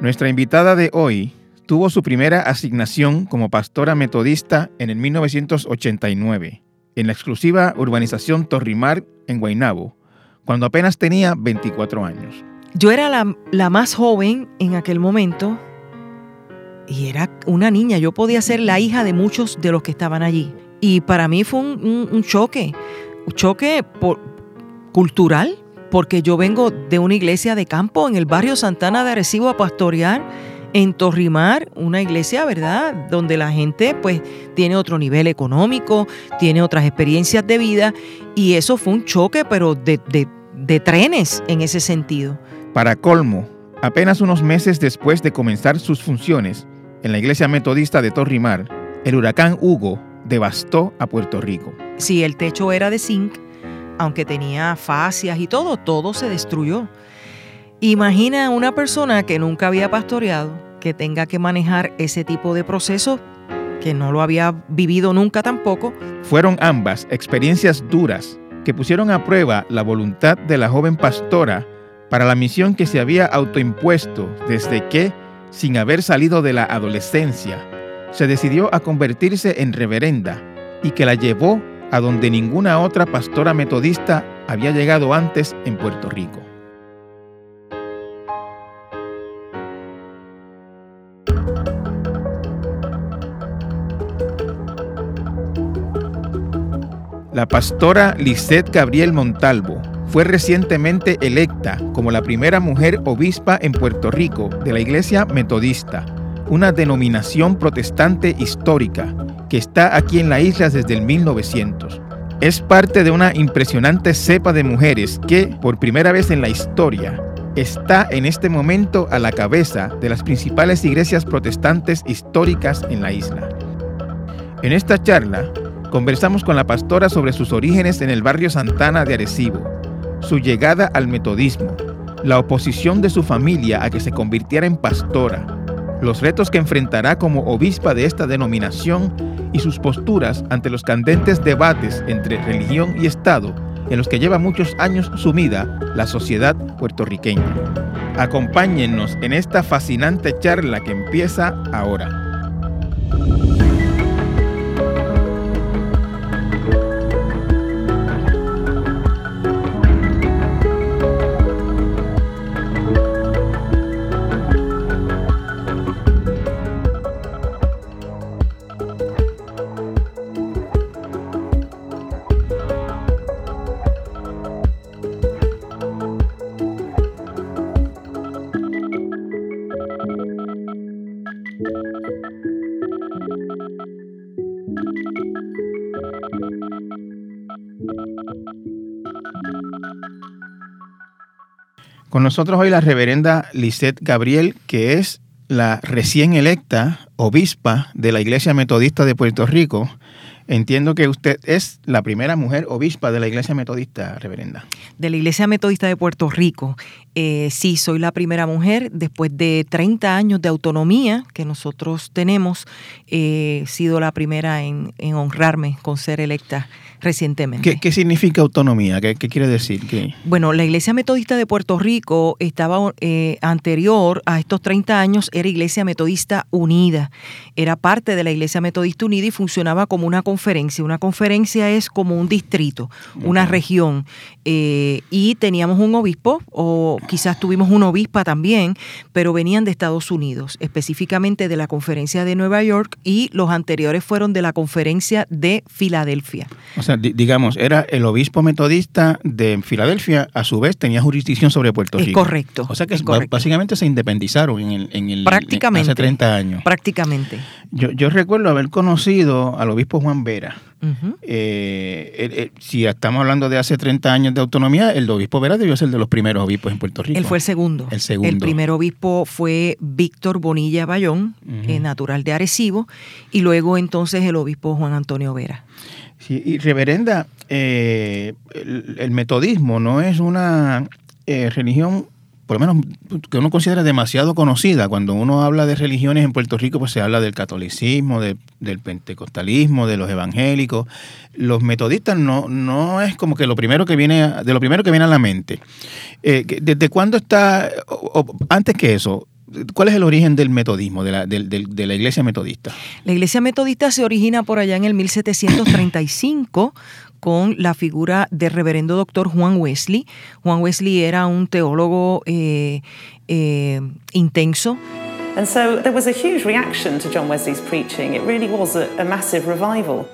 Nuestra invitada de hoy tuvo su primera asignación como pastora metodista en el 1989, en la exclusiva urbanización Torrimar en Guaynabo, cuando apenas tenía 24 años. Yo era la, más joven en aquel momento y era una niña. Yo podía ser la hija de muchos de los que estaban allí. Y para mí fue un, choque, un choque cultural, porque yo vengo de una iglesia de campo en el barrio Santana de Arecibo a pastorear en Torrimar, una iglesia, ¿verdad? Donde la gente pues tiene otro nivel económico, tiene otras experiencias de vida y eso fue un choque, pero de, de trenes en ese sentido. Para colmo, apenas unos meses después de comenzar sus funciones en la iglesia metodista de Torrimar, el huracán Hugo devastó a Puerto Rico. Si el techo era de zinc, aunque tenía fascias y todo, todo se destruyó. Imagina una persona que nunca había pastoreado, que tenga que manejar ese tipo de proceso, que no lo había vivido nunca tampoco. Fueron ambas experiencias duras que pusieron a prueba la voluntad de la joven pastora para la misión que se había autoimpuesto desde que, sin haber salido de la adolescencia, se decidió a convertirse en reverenda y que la llevó a donde ninguna otra pastora metodista había llegado antes en Puerto Rico. La pastora Lisette Gabriel Montalvo fue recientemente electa como la primera mujer obispa en Puerto Rico de la Iglesia Metodista, una denominación protestante histórica que está aquí en la isla desde el 1900. Es parte de una impresionante cepa de mujeres que, por primera vez en la historia, está en este momento a la cabeza de las principales iglesias protestantes históricas en la isla. En esta charla, conversamos con la pastora sobre sus orígenes en el barrio Santana de Arecibo, su llegada al metodismo, la oposición de su familia a que se convirtiera en pastora, los retos que enfrentará como obispa de esta denominación y sus posturas ante los candentes debates entre religión y Estado en los que lleva muchos años sumida la sociedad puertorriqueña. Acompáñennos en esta fascinante charla que empieza ahora. Con nosotros hoy la reverenda Lisette Gabriel, que es la recién electa obispa de la Iglesia Metodista de Puerto Rico. Entiendo que usted es la primera mujer obispa de la Iglesia Metodista, reverenda. De la Iglesia Metodista de Puerto Rico. Eh, sí, soy la primera mujer. Después de 30 años de autonomía que nosotros tenemos, he sido la primera en honrarme con ser electa recientemente. ¿Qué, significa autonomía? ¿Qué, quiere decir? Bueno, la Iglesia Metodista de Puerto Rico estaba eh, anterior a estos 30 años, era Iglesia Metodista Unida. Era parte de la Iglesia Metodista Unida y funcionaba como una conferencia. Una conferencia es como un distrito, una región. Eh, y teníamos un obispo, o quizás tuvimos una obispa también, pero venían de Estados Unidos, específicamente de la conferencia de Nueva York y los anteriores fueron de la conferencia de Filadelfia sea, digamos, era el obispo metodista de Filadelfia, a su vez tenía jurisdicción sobre Puerto Rico. Es correcto. O sea que básicamente se independizaron en el, en el prácticamente, hace 30 años. Prácticamente. Yo, yo recuerdo haber conocido al obispo Juan Vera. Eh, si estamos hablando de hace 30 años de autonomía, el obispo Vera debió ser de los primeros obispos en Puerto Rico. Él fue el segundo. El segundo. El primer obispo fue Víctor Bonilla Bayón, eh, natural de Arecibo, y luego entonces el obispo Juan Antonio Vera. Sí, y reverenda, eh, el, metodismo no es una religión, por lo menos que uno considera demasiado conocida. Cuando uno habla de religiones en Puerto Rico, pues se habla del catolicismo, del pentecostalismo, de los evangélicos. Los metodistas no, no es como que lo primero que viene, de lo primero que viene a la mente. Eh, ¿Desde cuándo está, antes que eso, ¿Cuál es el origen del metodismo, de la, de la iglesia metodista? La iglesia metodista se origina por allá en el 1735 con la figura del reverendo doctor Juan Wesley. Juan Wesley era un teólogo eh, eh, intenso. And so there was a huge reaction to John Wesley's preaching. It really was a, a massive revival.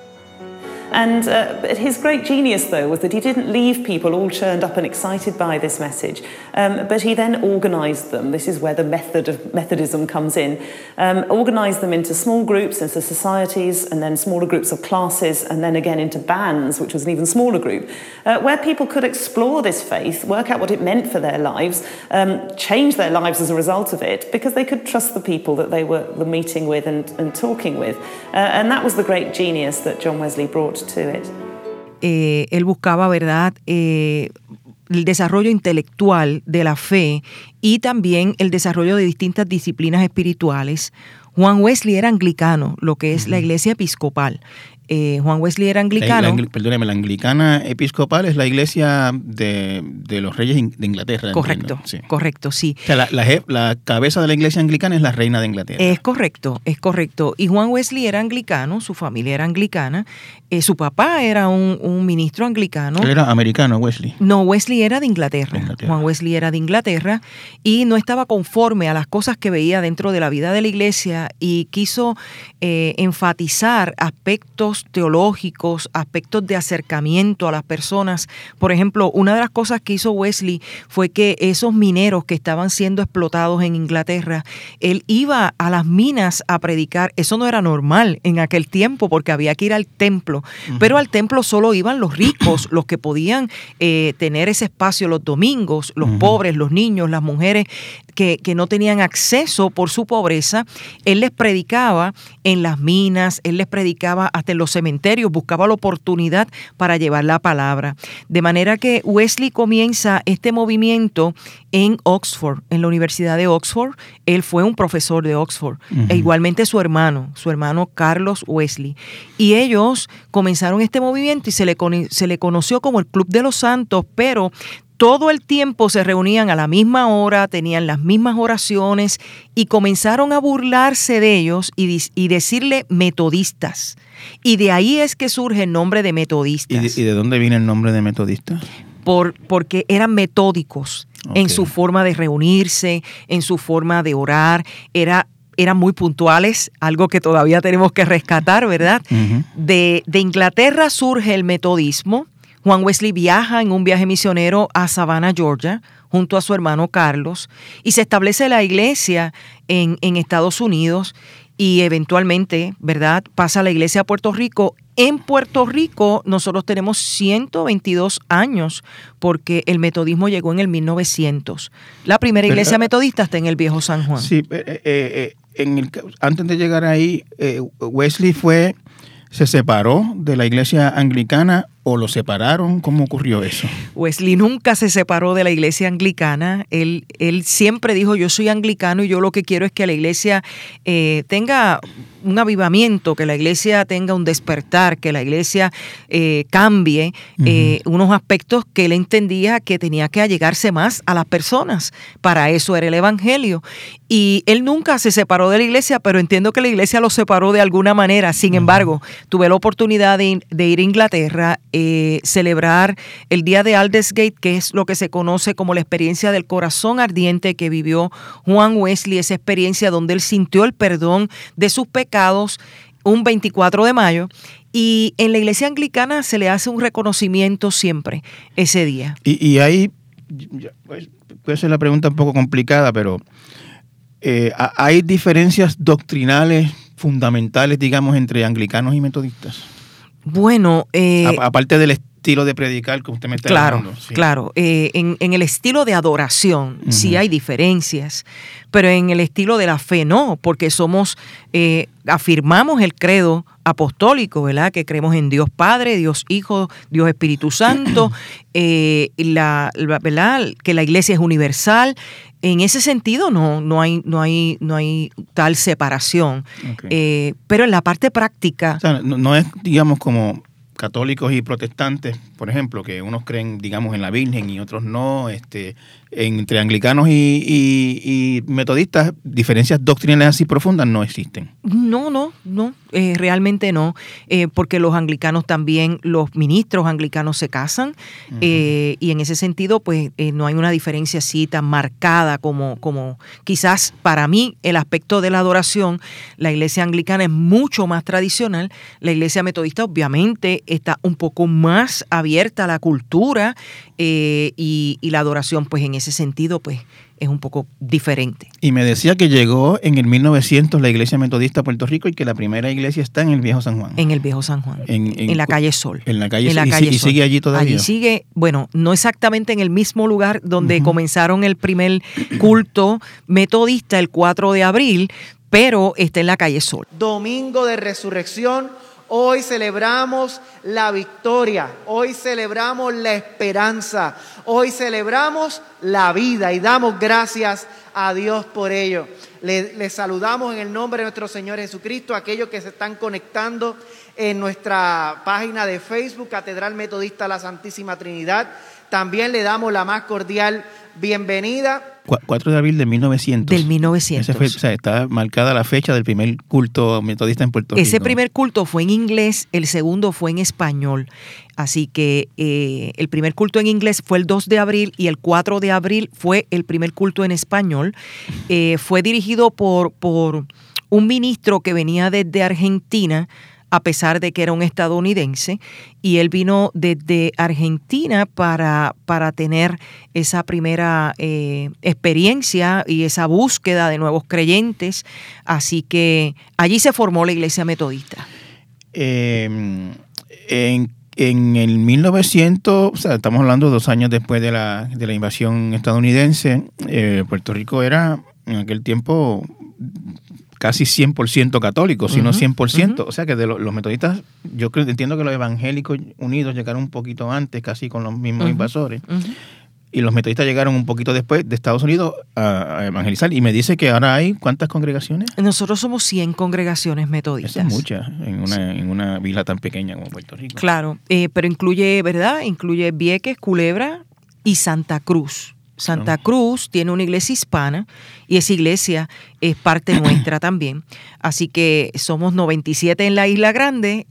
And uh, his great genius, though, was that he didn't leave people all churned up and excited by this message, um, but he then organised them. This is where the method of Methodism comes in. Um, organised them into small groups, into societies, and then smaller groups of classes, and then again into bands, which was an even smaller group, uh, where people could explore this faith, work out what it meant for their lives, um, change their lives as a result of it, because they could trust the people that they were, meeting with and, and talking with. Uh, and that was the great genius that John Wesley brought Eh, él buscaba, ¿verdad? Eh, el desarrollo intelectual de la fe y también el desarrollo de distintas disciplinas espirituales. Juan Wesley era anglicano, lo que es la iglesia episcopal. Eh, Juan Wesley era anglicano. perdóneme, la anglicana episcopal es la iglesia de, los reyes de Inglaterra. Correcto, correcto, sí. O sea, la, la, cabeza de la iglesia anglicana es la reina de Inglaterra. Es correcto, es correcto. Y Juan Wesley era anglicano, su familia era anglicana, eh, su papá era un, ministro anglicano. Era americano, Wesley. No, Wesley era de Inglaterra. Juan Wesley era de Inglaterra y no estaba conforme a las cosas que veía dentro de la vida de la iglesia y quiso eh, enfatizar aspectos teológicos, aspectos de acercamiento a las personas. Por ejemplo, una de las cosas que hizo Wesley fue que esos mineros que estaban siendo explotados en Inglaterra, él iba a las minas a predicar. Eso no era normal en aquel tiempo porque había que ir al templo, pero al templo solo iban los ricos, los que podían eh, tener ese espacio los domingos, los pobres, los niños, las mujeres que, que no tenían acceso por su pobreza. Él les predicaba en las minas, él les predicaba hasta en los cementerios, buscaba la oportunidad para llevar la palabra. De manera que Wesley comienza este movimiento en Oxford, en la Universidad de Oxford. Él fue un profesor de Oxford, e igualmente su hermano, su hermano Carlos Wesley. Y ellos comenzaron este movimiento y se le, se le conoció como el Club de los Santos, pero todo el tiempo se reunían a la misma hora, tenían las mismas oraciones y comenzaron a burlarse de ellos y, y decirle metodistas. Y de ahí es que surge el nombre de metodistas. ¿Y de, dónde viene el nombre de metodistas? Por, porque eran metódicos en su forma de reunirse, en su forma de orar. Era, eran muy puntuales, algo que todavía tenemos que rescatar, ¿verdad? de, de Inglaterra surge el metodismo. Juan Wesley viaja en un viaje misionero a Savannah, Georgia, junto a su hermano Carlos, y se establece la iglesia en, en Estados Unidos y eventualmente, ¿verdad? Pasa la iglesia a Puerto Rico. En Puerto Rico nosotros tenemos 122 años porque el metodismo llegó en el 1900. La primera iglesia metodista está en el viejo San Juan. Sí, eh, eh, eh, antes de llegar ahí, Wesley fue, se separó de la iglesia anglicana o lo separaron? ¿Cómo ocurrió eso? Wesley nunca se separó de la iglesia anglicana. Él, él siempre dijo, yo soy anglicano y yo lo que quiero es que la iglesia eh, tenga un avivamiento, que la iglesia tenga un despertar, que la iglesia eh, cambie eh, unos aspectos que él entendía que tenía que allegarse más a las personas. Para eso era el Evangelio. Y él nunca se separó de la iglesia, pero entiendo que la iglesia lo separó de alguna manera. Sin embargo, tuve la oportunidad de, de ir a Inglaterra eh, celebrar el día de Aldersgate, que es lo que se conoce como la experiencia del corazón ardiente que vivió Juan Wesley, esa experiencia donde él sintió el perdón de sus pecados un 24 de mayo. Y en la iglesia anglicana se le hace un reconocimiento siempre ese día. Y, y ahí, pues, puede ser la pregunta un poco complicada, pero eh, ¿hay diferencias doctrinales fundamentales, digamos, entre anglicanos y metodistas? Bueno, eh, aparte del estilo de predicar que usted me está Claro, claro. Eh, en, el estilo de adoración sí hay diferencias, pero en el estilo de la fe no, porque somos, eh, afirmamos el credo apostólico, ¿verdad? Que creemos en Dios Padre, Dios Hijo, Dios Espíritu Santo, la, ¿verdad? Que la iglesia es universal. En ese sentido no, no, hay, no, hay, no hay tal separación. pero en la parte práctica... no, es, digamos, como católicos y protestantes, por ejemplo, que unos creen, digamos, en la Virgen y otros no, este, entre anglicanos y, metodistas, diferencias doctrinales así profundas no existen. No, no, no, eh, realmente no, eh, porque los anglicanos también, los ministros anglicanos se casan eh, y en ese sentido, pues no hay una diferencia así tan marcada como, como quizás para mí el aspecto de la adoración, la iglesia anglicana es mucho más tradicional, la iglesia metodista obviamente está un poco más abierta a la cultura y, y la adoración, pues en ese sentido, pues es un poco diferente. Y me decía que llegó en el 1900 la iglesia metodista a Puerto Rico y que la primera iglesia está en el Viejo San Juan. En el Viejo San Juan. En, la calle Sol. En la calle, Sol. y, sigue allí todavía. Allí sigue, bueno, no exactamente en el mismo lugar donde comenzaron el primer culto metodista el 4 de abril, pero está en la calle Sol. Domingo de Resurrección Hoy celebramos la victoria, hoy celebramos la esperanza, hoy celebramos la vida y damos gracias a Dios por ello. Les saludamos en el nombre de nuestro Señor Jesucristo, aquellos que se están conectando en nuestra página de Facebook, Catedral Metodista La Santísima Trinidad. También le damos la más cordial bienvenida 4 de abril de 1900. Del 1900. o sea, está marcada la fecha del primer culto metodista en Puerto Rico. Ese primer culto fue en inglés, el segundo fue en español. Así que eh, el primer culto en inglés fue el 2 de abril y el 4 de abril fue el primer culto en español. Eh, fue dirigido por, por un ministro que venía desde Argentina a pesar de que era un estadounidense, y él vino desde Argentina para, para tener esa primera eh, experiencia y esa búsqueda de nuevos creyentes. Así que allí se formó la iglesia metodista. Em, en, el 1900, o sea, estamos hablando dos años después de la, de la invasión estadounidense, eh, Puerto Rico era en aquel tiempo casi 100% católicos, sino 100%. O sea que de los, metodistas, yo creo, entiendo que los evangélicos unidos llegaron un poquito antes, casi con los mismos invasores. Y los metodistas llegaron un poquito después de Estados Unidos a, evangelizar. Y me dice que ahora hay, ¿cuántas congregaciones? Nosotros somos 100 congregaciones metodistas. Eso es muchas en una, en una vila tan pequeña como Puerto Rico. Claro, eh, pero incluye, ¿verdad? Incluye Vieques, Culebra y Santa Cruz. Santa Cruz tiene una iglesia hispana y esa iglesia es parte nuestra también. Así que somos 97 en la Isla Grande,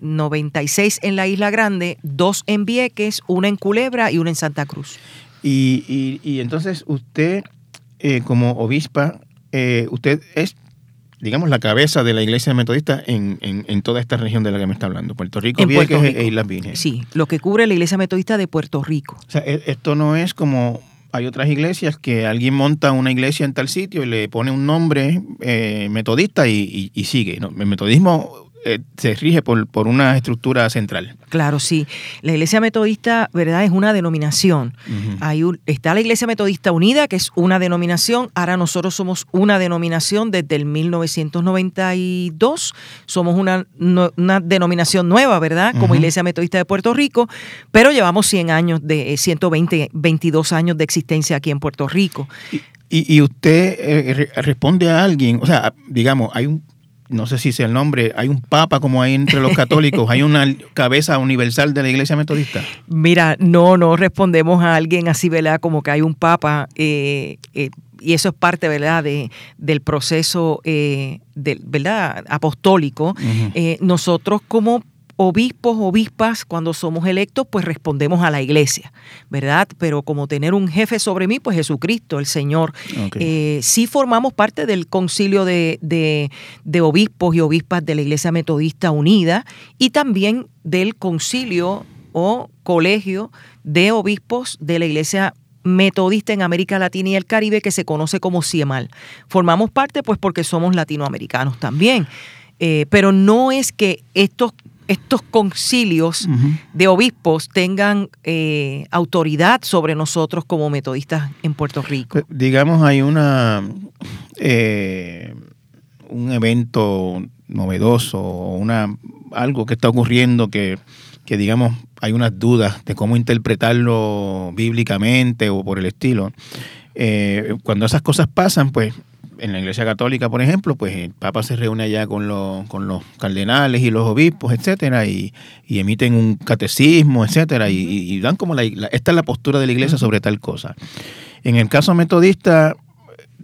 96 eh, en la Isla Grande, dos en Vieques, una en Culebra y una en Santa Cruz. Y, y, entonces usted, eh, como obispa, eh, usted es digamos, la cabeza de la iglesia metodista en, en, toda esta región de la que me está hablando, Puerto Rico, Vieques e Islas Vírgenes. Sí, lo que cubre la iglesia metodista de Puerto Rico. O sea, e, esto no es como hay otras iglesias que alguien monta una iglesia en tal sitio y le pone un nombre eh, metodista y, y, sigue. ¿no? El metodismo eh, se rige por, por, una estructura central. Claro, sí. La Iglesia Metodista, ¿verdad? Es una denominación. Hay está la Iglesia Metodista Unida, que es una denominación. Ahora nosotros somos una denominación desde el 1992. Somos una, una denominación nueva, ¿verdad? Como Iglesia Metodista de Puerto Rico. Pero llevamos 100 años, de 120, 22 años de existencia aquí en Puerto Rico. Y, y usted eh, responde a alguien, o sea, digamos, hay un no sé si sea el nombre, hay un papa como hay entre los católicos, hay una cabeza universal de la iglesia metodista. Mira, no, no respondemos a alguien así, ¿verdad? Como que hay un papa, eh, eh, y eso es parte, ¿verdad?, de, del proceso, eh, ¿verdad?, apostólico. nosotros como obispos, obispas, cuando somos electos, pues respondemos a la iglesia, ¿verdad? Pero como tener un jefe sobre mí, pues Jesucristo, el Señor. Eh, sí formamos parte del concilio de, de, obispos y obispas de la Iglesia Metodista Unida y también del concilio o colegio de obispos de la Iglesia metodista en América Latina y el Caribe que se conoce como CIEMAL. Formamos parte pues porque somos latinoamericanos también. Eh, pero no es que estos estos concilios de obispos tengan eh, autoridad sobre nosotros como metodistas en Puerto Rico. Pues, digamos, hay una eh, un evento novedoso, una algo que está ocurriendo que, que, digamos, hay unas dudas de cómo interpretarlo bíblicamente o por el estilo. Eh, cuando esas cosas pasan, pues en la Iglesia Católica, por ejemplo, pues el Papa se reúne allá con los, con los cardenales y los obispos, etcétera, y, emiten un catecismo, etcétera, y, dan como la, esta es la postura de la Iglesia sobre tal cosa. En el caso metodista,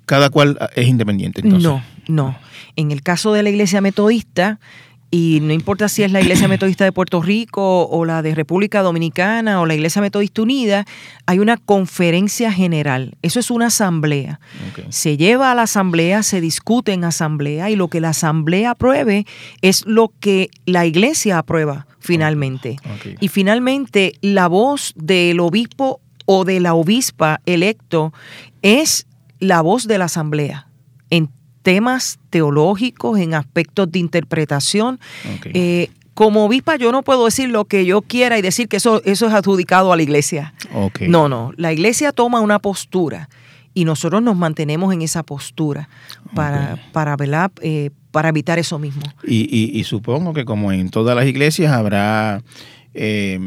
cada cual es independiente. Entonces. No, no. En el caso de la Iglesia metodista, y no importa si es la Iglesia Metodista de Puerto Rico o la de República Dominicana o la Iglesia Metodista Unida, hay una conferencia general. Eso es una asamblea. Se lleva a la asamblea, se discute en asamblea y lo que la asamblea apruebe es lo que la iglesia aprueba finalmente. Y finalmente la voz del obispo o de la obispa electo es la voz de la asamblea temas teológicos, en aspectos de interpretación. Eh, como obispa yo no puedo decir lo que yo quiera y decir que eso, eso es adjudicado a la iglesia. No, no, la iglesia toma una postura y nosotros nos mantenemos en esa postura para, para, eh, para evitar eso mismo. Y, supongo que como en todas las iglesias habrá eh,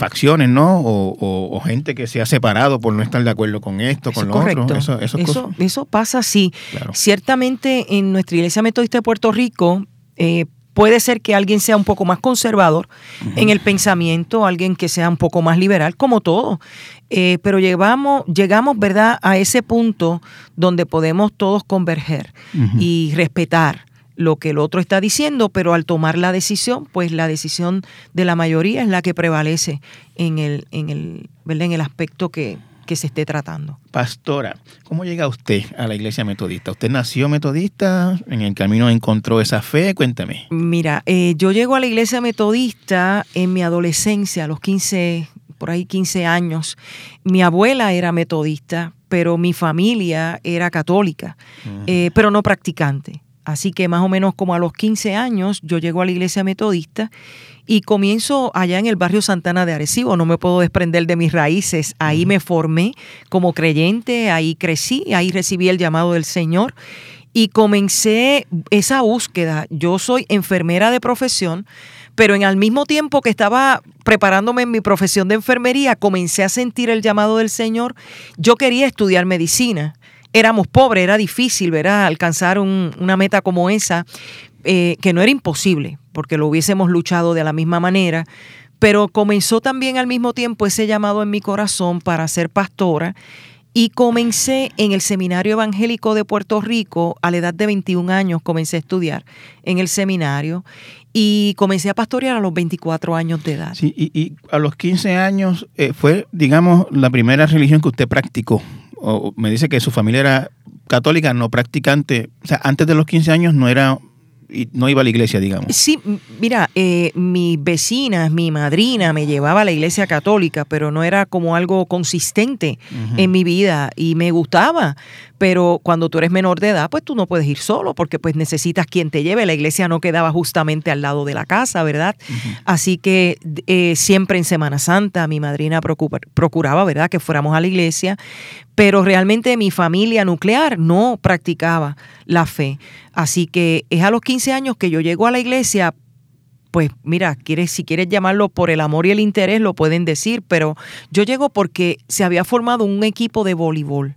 facciones, ¿no? O, gente que se ha separado por no estar de acuerdo con esto, con lo otro. Eso, eso, eso, pasa así. Ciertamente en nuestra iglesia metodista de Puerto Rico eh, puede ser que alguien sea un poco más conservador en el pensamiento, alguien que sea un poco más liberal, como todo. Eh, pero llegamos, llegamos, ¿verdad?, a ese punto donde podemos todos converger y respetar lo que el otro está diciendo, pero al tomar la decisión, pues la decisión de la mayoría es la que prevalece en el, en el, en el aspecto que, se esté tratando. Pastora, ¿cómo llega usted a la iglesia metodista? ¿Usted nació metodista? ¿En el camino encontró esa fe? Cuéntame. Mira, eh, yo llego a la iglesia metodista en mi adolescencia, a los 15, por ahí 15 años. Mi abuela era metodista, pero mi familia era católica, eh, pero no practicante. Así que más o menos como a los 15 años yo llego a la iglesia metodista y comienzo allá en el barrio Santana de Arecibo. No me puedo desprender de mis raíces. Ahí me formé como creyente, ahí crecí, ahí recibí el llamado del Señor y comencé esa búsqueda. Yo soy enfermera de profesión, pero en al mismo tiempo que estaba preparándome en mi profesión de enfermería, comencé a sentir el llamado del Señor. Yo quería estudiar medicina éramos pobres, era difícil, ¿verdad? Alcanzar una meta como esa, eh, que no era imposible, porque lo hubiésemos luchado de la misma manera, pero comenzó también al mismo tiempo ese llamado en mi corazón para ser pastora y comencé en el Seminario Evangélico de Puerto Rico, a la edad de 21 años comencé a estudiar en el seminario y comencé a pastorear a los 24 años de edad. Sí, y, a los 15 años eh, fue, digamos, la primera religión que usted practicó o me dice que su familia era católica, no practicante. O sea, antes de los 15 años no era no iba a la iglesia, digamos. Sí, mira, eh, mis vecinas, mi madrina me llevaba a la iglesia católica, pero no era como algo consistente en mi vida y me gustaba. Pero cuando tú eres menor de edad, pues tú no puedes ir solo porque pues necesitas quien te lleve. La iglesia no quedaba justamente al lado de la casa, ¿verdad? Así que eh, siempre en Semana Santa mi madrina procuraba, ¿verdad?, que fuéramos a la iglesia, pero realmente mi familia nuclear no practicaba la fe. Así que es a los 15 años que yo llego a la iglesia pues mira, quieres, si quieres llamarlo por el amor y el interés, lo pueden decir, pero yo llego porque se había formado un equipo de voleibol.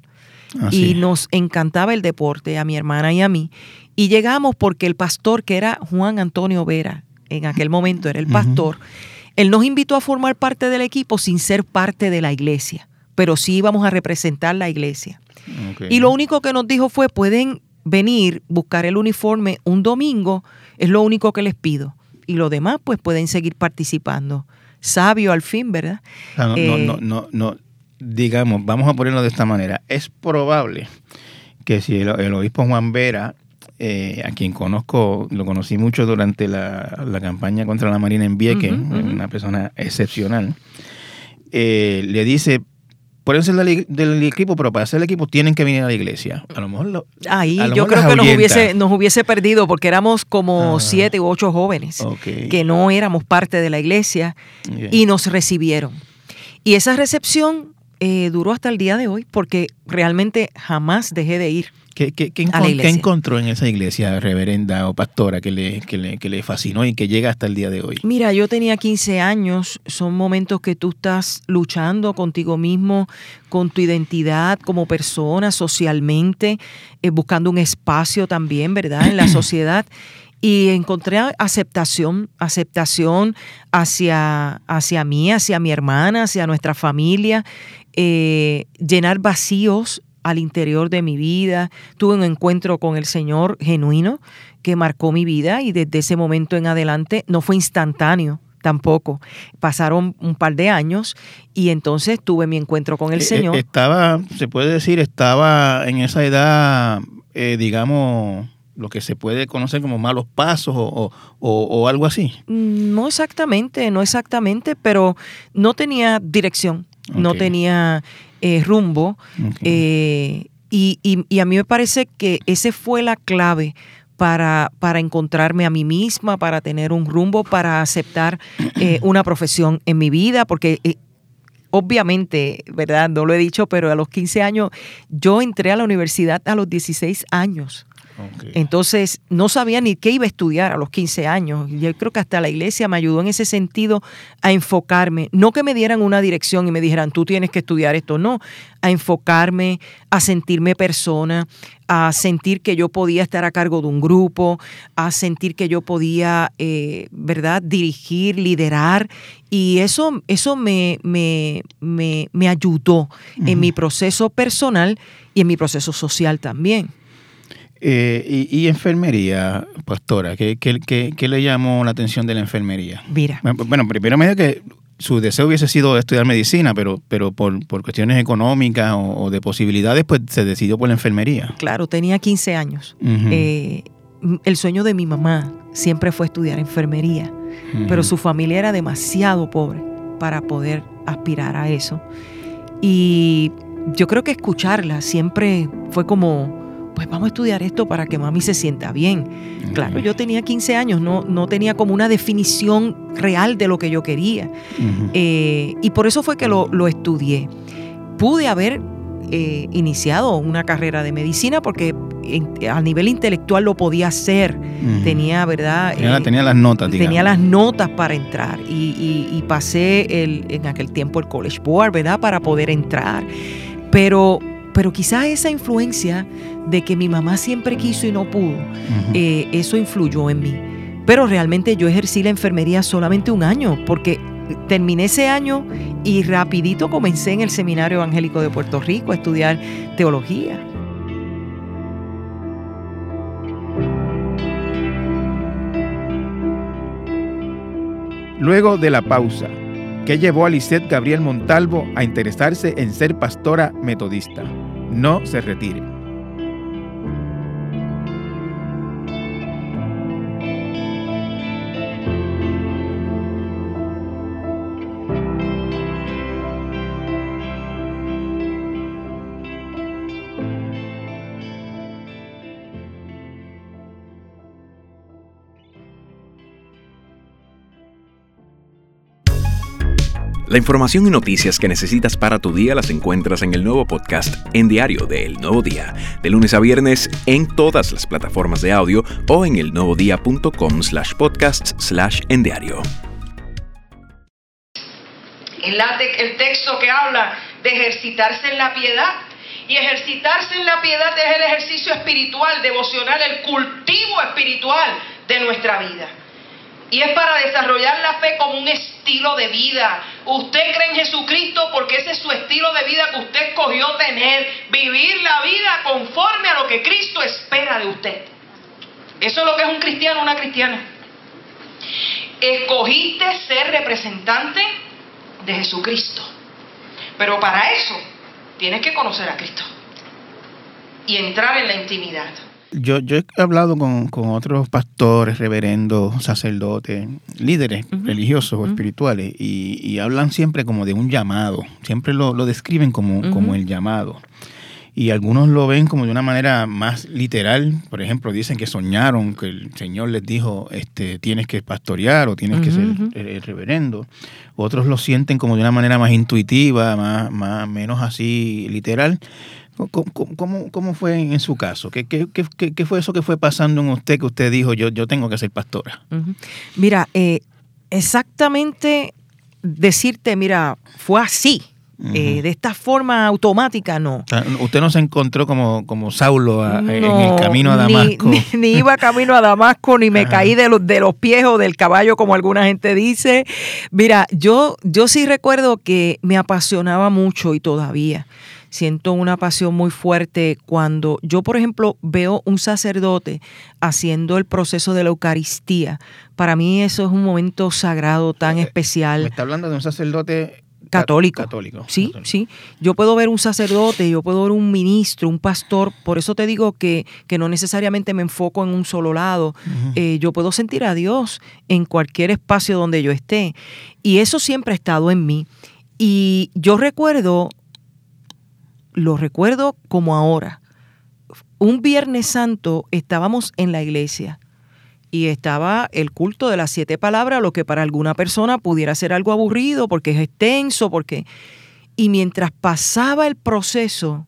Ah, y nos encantaba el deporte, a mi hermana y a mí. Y llegamos porque el pastor, que era Juan Antonio Vera, en aquel momento era el pastor, él nos invitó a formar parte del equipo sin ser parte de la iglesia, pero sí íbamos a representar la iglesia. Y lo único que nos dijo fue, pueden venir, buscar el uniforme un domingo, es lo único que les pido. Y lo demás, pues pueden seguir participando. Sabio al fin, ¿verdad? no, no, eh, no, no, digamos, vamos a ponerlo de esta manera, es probable que si el, obispo Juan Vera, eh, a quien conozco, lo conocí mucho durante la, campaña contra la Marina en Vieques, una persona excepcional, eh, le dice, pueden ser del, equipo, pero para ser el equipo tienen que venir a la iglesia. A lo mejor Ahí yo creo que nos hubiese, nos hubiese perdido porque éramos como ah. siete u ocho jóvenes que no éramos parte de la iglesia y nos recibieron. Y esa recepción eh, duró hasta el día de hoy porque realmente jamás dejé de ir ¿Qué, qué, encontró en esa iglesia, reverenda o pastora, que le, que, le, que le fascinó y que llega hasta el día de hoy? Mira, yo tenía 15 años, son momentos que tú estás luchando contigo mismo, con tu identidad como persona, socialmente, eh, buscando un espacio también, ¿verdad?, en la sociedad. Y encontré aceptación, aceptación hacia, hacia mí, hacia mi hermana, hacia nuestra familia, eh, llenar vacíos al interior de mi vida. Tuve un encuentro con el Señor genuino que marcó mi vida y desde ese momento en adelante no fue instantáneo tampoco. Pasaron un par de años y entonces tuve mi encuentro con el Eh, Señor. eh, Estaba, se puede decir, estaba en esa edad, eh, digamos, lo que se puede conocer como malos pasos o, o- o- o algo así. Mm, No exactamente, no exactamente, pero no tenía dirección, no tenía eh, rumbo. Eh, y, y- y a mí me parece que ese fue la clave para, para encontrarme a mí misma, para tener un rumbo, para aceptar eh, una profesión en mi vida, porque eh, obviamente, ¿verdad? No lo he dicho, pero a los 15 años, yo entré a la universidad a los 16 años. Entonces, no sabía ni qué iba a estudiar a los 15 años. Y Yo creo que hasta la iglesia me ayudó en ese sentido a enfocarme. No que me dieran una dirección y me dijeran, tú tienes que estudiar esto, no. A enfocarme, a sentirme persona, a sentir que yo podía estar a cargo de un grupo, a sentir que yo podía, eh, ¿verdad?, dirigir, liderar. Y eso, eso me, me, me, me ayudó en mi proceso personal y en mi proceso social también. Eh, y, y enfermería, pastora, ¿qué, qué, qué- qué le llamó la atención de la enfermería? Mira. Bueno, primero me dijo que su deseo hubiese sido estudiar medicina, pero, pero por, por cuestiones económicas o, o de posibilidades, pues se decidió por la enfermería. Claro, tenía 15 años. Eh, el sueño de mi mamá siempre fue estudiar enfermería, pero su familia era demasiado pobre para poder aspirar a eso. Y yo creo que escucharla siempre fue como, pues vamos a estudiar esto para que mami se sienta bien. Claro, yo tenía 15 años, no, no tenía como una definición real de lo que yo quería. Eh, y por eso fue que lo, lo estudié. Pude haber eh, iniciado una carrera de medicina porque en- a nivel intelectual lo podía hacer. Tenía, ¿verdad? Tenía, Eh, tenía las notas, digamos. tenía las notas para entrar y, y- y pasé el, en aquel tiempo el College Board, ¿verdad? Para poder entrar. Pero, pero quizás esa influencia de que mi mamá siempre quiso y no pudo, eh, eso influyó en mí. Pero realmente yo ejercí la enfermería solamente un año, porque terminé ese año y rapidito comencé en el Seminario Evangélico de Puerto Rico a estudiar teología. Luego de la pausa, ¿qué llevó a Lisette Gabriel Montalvo a interesarse en ser pastora metodista? No se retire. La información y noticias que necesitas para tu día las encuentras en el nuevo podcast En Diario de El Nuevo Día, de lunes a viernes en todas las plataformas de audio o en elnuevodía.com slash podcasts slash en diario. El texto que habla de ejercitarse en la piedad. Y ejercitarse en la piedad es el ejercicio espiritual, devocional, el cultivo espiritual de nuestra vida. Y es para desarrollar la fe como un estilo de vida. Usted cree en Jesucristo porque ese es su estilo de vida que usted escogió tener. Vivir la vida conforme a lo que Cristo espera de usted. Eso es lo que es un cristiano, una cristiana. Escogiste ser representante de Jesucristo. Pero para eso tienes que conocer a Cristo y entrar en la intimidad. Yo, yo he hablado con, con otros pastores, reverendos, sacerdotes, líderes religiosos o espirituales y, y hablan siempre como de un llamado, siempre lo, lo describen como, como el llamado. Y algunos lo ven como de una manera más literal, por ejemplo, dicen que soñaron, que el Señor les dijo, este, tienes que pastorear o tienes que ser el, el reverendo. Otros lo sienten como de una manera más intuitiva, más, más, menos así literal. ¿Cómo, cómo, fue en su caso? ¿Qué, qué, qué, qué fue eso que fue pasando en usted que usted dijo, yo, yo tengo que ser pastora? Mira, eh, exactamente decirte, mira, fue así. Eh, de esta forma automática, no. usted no se encontró como, como Saulo en el camino a Damasco. Ni, iba camino a Damasco, ni me caí de los, de los pies o del caballo, como alguna gente dice. Mira, yo, yo sí recuerdo que me apasionaba mucho y todavía siento una pasión muy fuerte cuando yo, por ejemplo, veo un sacerdote haciendo el proceso de la Eucaristía. Para mí eso es un momento sagrado tan eh, especial. Me está hablando de un sacerdote católico. Católico. Sí, sí. Yo puedo ver un sacerdote, yo puedo ver un ministro, un pastor. Por eso te digo que, que no necesariamente me enfoco en un solo lado. Eh, yo puedo sentir a Dios en cualquier espacio donde yo esté. Y eso siempre ha estado en mí. Y yo recuerdo lo recuerdo como ahora. Un Viernes Santo estábamos en la iglesia y estaba el culto de las siete palabras, lo que para alguna persona pudiera ser algo aburrido porque es extenso, porque... Y mientras pasaba el proceso,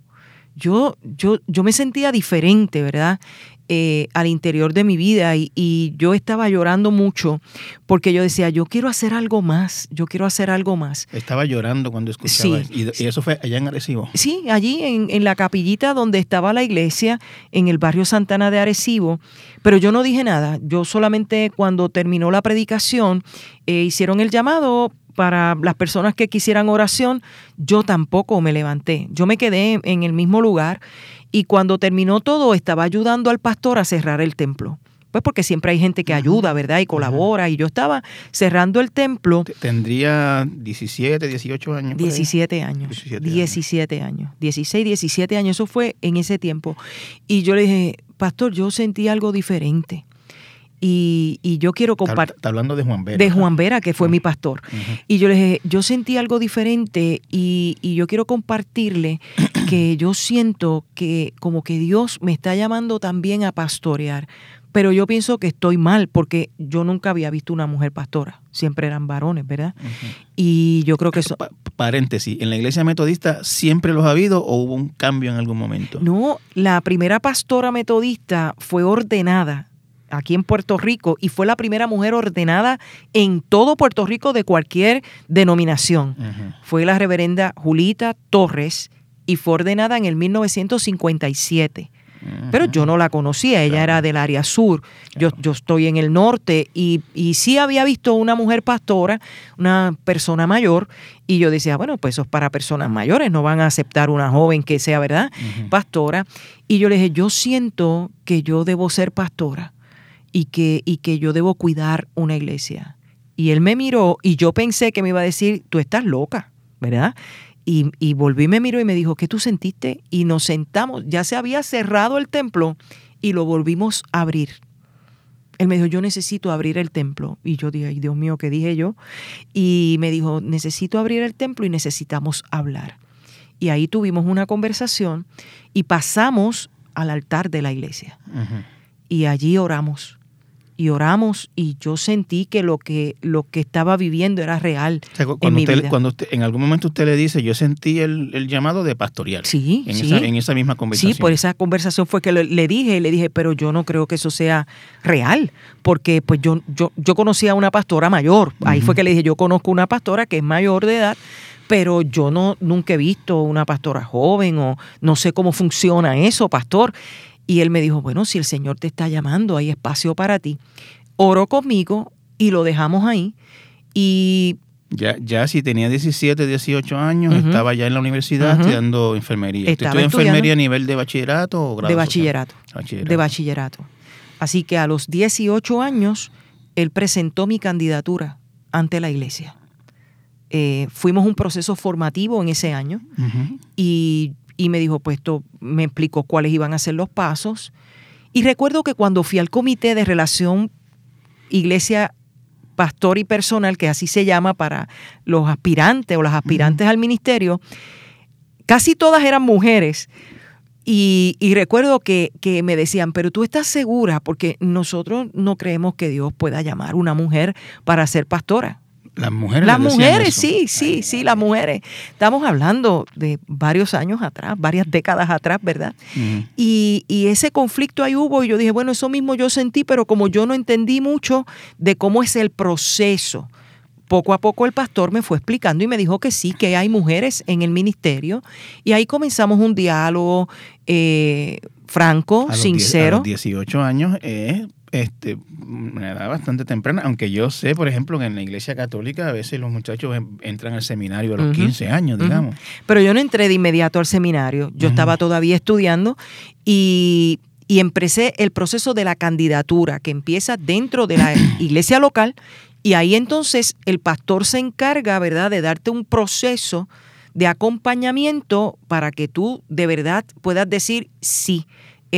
yo, yo, yo me sentía diferente, ¿verdad? Eh, al interior de mi vida y, yo estaba llorando mucho porque yo decía, yo quiero hacer algo más, yo quiero hacer algo más. Estaba llorando cuando escuchaba y, eso fue allá en Arecibo. Sí, allí en, en, la capillita donde estaba la iglesia, en el barrio Santana de Arecibo, pero yo no dije nada, yo solamente cuando terminó la predicación eh, hicieron el llamado para las personas que quisieran oración, yo tampoco me levanté, yo me quedé en el mismo lugar y cuando terminó todo estaba ayudando al pastor a cerrar el templo. Pues porque siempre hay gente que ayuda, ¿verdad? Y colabora. Y yo estaba cerrando el templo. Tendría 17, 18 años. 17 años. 17 años. 16, 17 años. Eso fue en ese tiempo. Y yo le dije, pastor, yo sentí algo diferente. Y, yo quiero compartir. Está hablando de Juan Vera. De Juan Vera, que fue mi pastor. Y yo le dije, yo sentí algo diferente y, y, yo quiero compartirle que yo siento que como que Dios me está llamando también a pastorear. Pero yo pienso que estoy mal porque yo nunca había visto una mujer pastora. Siempre eran varones, ¿verdad? Y yo creo que eso... paréntesis, ¿en la iglesia metodista siempre los ha habido o hubo un cambio en algún momento? No, la primera pastora metodista fue ordenada aquí en Puerto Rico y fue la primera mujer ordenada en todo Puerto Rico de cualquier denominación. Fue la reverenda Julita Torres y fue ordenada en el 1957. Pero yo no la conocía, ella era del área sur, yo, yo estoy en el norte y, y, sí había visto una mujer pastora, una persona mayor, y yo decía, bueno, pues eso es para personas mayores, no van a aceptar una joven que sea, ¿verdad? Pastora. Y yo le dije, yo siento que yo debo ser pastora y que, y que yo debo cuidar una iglesia. Y él me miró y yo pensé que me iba a decir, tú estás loca, ¿verdad? Y, y volví me miró y me dijo, ¿qué tú sentiste? Y nos sentamos, ya se había cerrado el templo y lo volvimos a abrir. Él me dijo, yo necesito abrir el templo. Y yo dije, ay Dios mío, ¿qué dije yo? Y me dijo, necesito abrir el templo y necesitamos hablar. Y ahí tuvimos una conversación y pasamos al altar de la iglesia. Y allí oramos y oramos y yo sentí que lo que lo que estaba viviendo era real. cuando, usted, cuando en algún momento usted le dice, yo sentí el, llamado de pastorear. Sí, en, Esa, en esa misma conversación. Sí, por esa conversación fue que le, dije, le dije, pero yo no creo que eso sea real, porque pues yo, yo, yo conocía a una pastora mayor. Ahí fue que le dije, yo conozco una pastora que es mayor de edad, pero yo no nunca he visto una pastora joven o no sé cómo funciona eso, pastor. Y él me dijo, bueno, si el Señor te está llamando, hay espacio para ti. Oró conmigo y lo dejamos ahí. Y ya, ya si tenía 17, 18 años, estaba ya en la universidad estudiando enfermería. ¿Estudió enfermería a nivel de bachillerato o grado? De bachillerato, De bachillerato. Así que a los 18 años, él presentó mi candidatura ante la iglesia. Eh, fuimos un proceso formativo en ese año y y me dijo, pues esto me explicó cuáles iban a ser los pasos. Y recuerdo que cuando fui al comité de relación iglesia pastor y personal, que así se llama para los aspirantes o las aspirantes al ministerio, casi todas eran mujeres. Y, recuerdo que, que, me decían, pero tú estás segura, porque nosotros no creemos que Dios pueda llamar una mujer para ser pastora. Las mujeres. Las mujeres, eso. sí, sí, sí, las mujeres. Estamos hablando de varios años atrás, varias décadas atrás, ¿verdad? Y, y ese conflicto ahí hubo y yo dije, bueno, eso mismo yo sentí, pero como yo no entendí mucho de cómo es el proceso, poco a poco el pastor me fue explicando y me dijo que sí, que hay mujeres en el ministerio y ahí comenzamos un diálogo eh, franco, A sincero. die- a los 18 años es este, una edad bastante temprana, aunque yo sé, por ejemplo, que en la iglesia católica a veces los muchachos en- entran al seminario a los Ujú. 15 años, digamos. Pero yo no entré de inmediato al seminario, yo estaba todavía estudiando y, y empecé el proceso de la candidatura que empieza dentro de la iglesia local y ahí entonces el pastor se encarga, ¿verdad?, de darte un proceso de acompañamiento para que tú de verdad puedas decir sí,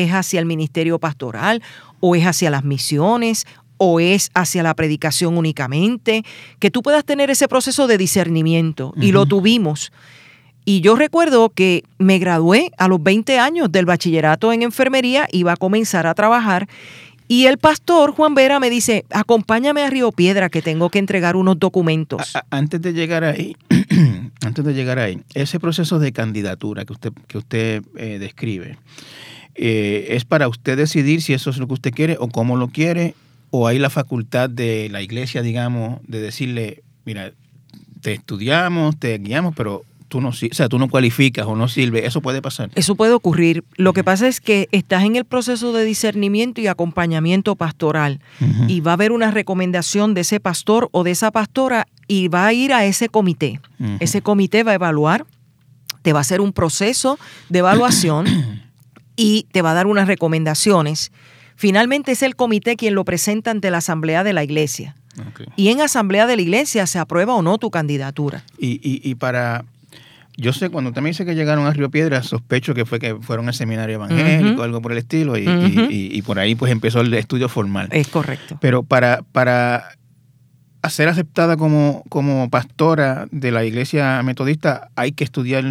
es hacia el ministerio pastoral o es hacia las misiones o es hacia la predicación únicamente, que tú puedas tener ese proceso de discernimiento y lo tuvimos. Y yo recuerdo que me gradué a los 20 años del bachillerato en enfermería, iba a comenzar a trabajar y el pastor Juan Vera me dice, acompáñame a Río Piedra que tengo que entregar unos documentos. A- antes de llegar ahí, antes de llegar ahí, ese proceso de candidatura que usted, que usted eh, describe, eh, ¿es para usted decidir si eso es lo que usted quiere o cómo lo quiere? ¿O hay la facultad de la iglesia, digamos, de decirle, mira, te estudiamos, te guiamos, pero tú no, si- o sea, tú no cualificas o no sirve? Eso puede pasar. Eso puede ocurrir. Lo que pasa es que estás en el proceso de discernimiento y acompañamiento pastoral y va a haber una recomendación de ese pastor o de esa pastora y va a ir a ese comité. Ese comité va a evaluar, te va a hacer un proceso de evaluación y te va a dar unas recomendaciones. Finalmente es el comité quien lo presenta ante la asamblea de la iglesia. Y en asamblea de la iglesia se aprueba o no tu candidatura. Y, y, y para. Yo sé, cuando me dice que llegaron a Río Piedra, sospecho que fue que fueron al seminario evangélico, Ujú. algo por el estilo, y, y- Ujú. y- y por ahí pues empezó el estudio formal. Es correcto. Pero para, para ser aceptada como, como pastora de la iglesia metodista, ¿hay que estudiar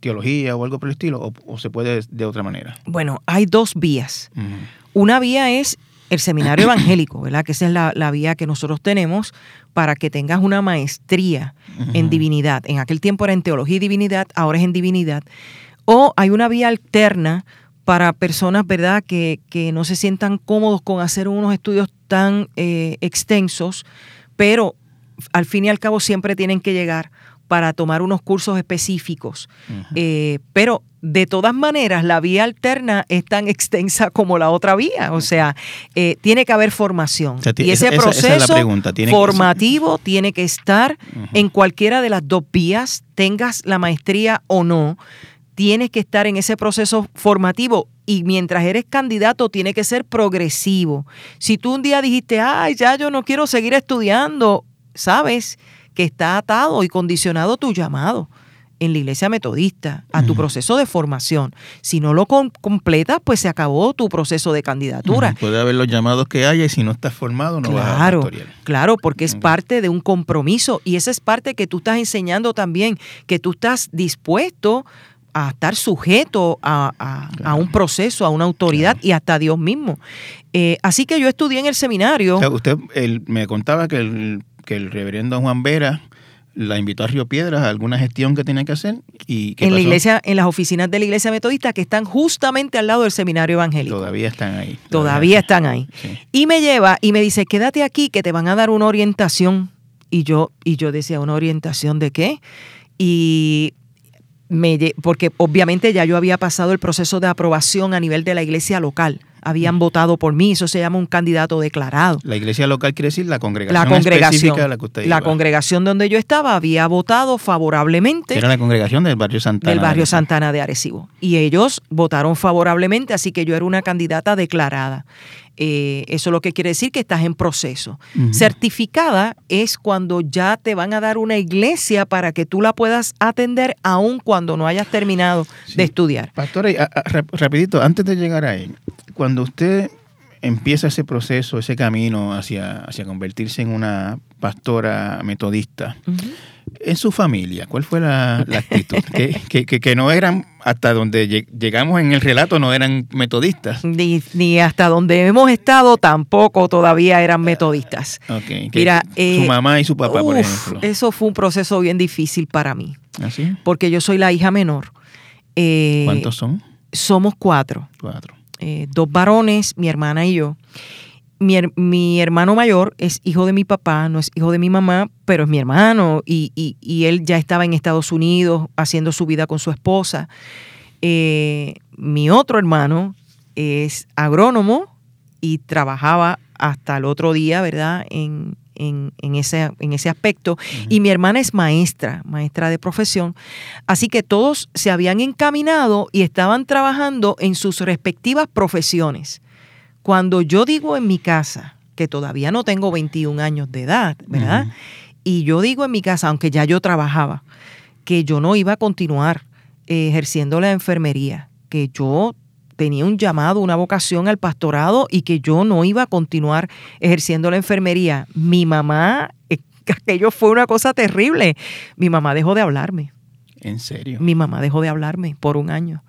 teología o algo por el estilo? ¿O, o se puede de otra manera? Bueno, hay dos vías. Una vía es el seminario evangélico, ¿verdad? Que esa es la, la vía que nosotros tenemos para que tengas una maestría en divinidad. En aquel tiempo era en teología y divinidad, ahora es en divinidad. O hay una vía alterna para personas, ¿verdad?, que, que no se sientan cómodos con hacer unos estudios tan eh, extensos, pero al fin y al cabo siempre tienen que llegar para tomar unos cursos específicos. Eh, pero de todas maneras, la vía alterna es tan extensa como la otra vía. O sea, eh, tiene que haber formación. O sea, ti- y ese esa- proceso esa es la pregunta, tiene que- formativo tiene que estar en cualquiera de las dos vías, tengas la maestría o no. Tienes que estar en ese proceso formativo y mientras eres candidato tiene que ser progresivo. Si tú un día dijiste, ay, ya yo no quiero seguir estudiando, sabes que está atado y condicionado tu llamado en la iglesia metodista a tu proceso de formación. Si no lo com- completas, pues se acabó tu proceso de candidatura. Puede haber los llamados que haya y si no estás formado no vas a Claro, claro, porque es parte de un compromiso y esa es parte que tú estás enseñando también, que tú estás dispuesto a estar sujeto a, a- a un proceso, a una autoridad y hasta a Dios mismo. Eh, así que yo estudié en el seminario. O sea, usted me contaba que el, que el reverendo Juan Vera la invitó a Río Piedras a alguna gestión que tenía que hacer y ¿qué en la iglesia, en las oficinas de la iglesia metodista que están justamente al lado del seminario evangélico. todavía están ahí. Todavía están ahí. Sí. Y me lleva y me dice, quédate aquí que te van a dar una orientación. Y yo, y yo decía, ¿una orientación de qué? Y me porque obviamente ya yo había pasado el proceso de aprobación a nivel de la iglesia local. Habían votado por mí, eso se llama un candidato declarado. La iglesia local quiere decir la congregación La congregación, específica a la que usted la congregación donde yo estaba había votado favorablemente Era la congregación del barrio Santana. del barrio de- Santana de Arecibo. Y ellos votaron favorablemente, así que yo era una candidata declarada. Eh, eso lo que quiere decir que estás en proceso. Certificada es cuando ya te van a dar una iglesia para que tú la puedas atender aun cuando no hayas terminado Sí. de estudiar. Pastora, a- a- rapidito, antes de llegar ahí, cuando usted empieza ese proceso, ese camino hacia, hacia convertirse en una pastora metodista. En su familia, ¿cuál fue la, actitud? que, que, que, no eran, hasta donde llegamos en el relato, no eran metodistas. Ni, ni hasta donde hemos estado tampoco todavía eran metodistas. Okay, Mira, su eh, mamá y su papá, por ejemplo. Eso fue un proceso bien difícil para mí. ¿Así? ¿Ah, porque yo soy la hija menor. Eh, ¿Cuántos son? Somos cuatro. Cuatro. Eh, dos varones, mi hermana y yo mi, hermano mayor es hijo de mi papá, no es hijo de mi mamá, pero es mi hermano y, él ya estaba en Estados Unidos haciendo su vida con su esposa. Eh, mi otro hermano es agrónomo y trabajaba hasta el otro día, ¿verdad? En, ese, en ese aspecto. Y mi hermana es maestra, maestra de profesión. Así que todos se habían encaminado y estaban trabajando en sus respectivas profesiones. Cuando yo digo en mi casa, que todavía no tengo 21 años de edad, ¿verdad? Y yo digo en mi casa, aunque ya yo trabajaba, que yo no iba a continuar eh, ejerciendo la enfermería, que yo tenía un llamado, una vocación al pastorado y que yo no iba a continuar ejerciendo la enfermería. Mi mamá, eh, aquello fue una cosa terrible. Mi mamá dejó de hablarme. ¿En serio? Mi mamá dejó de hablarme por un año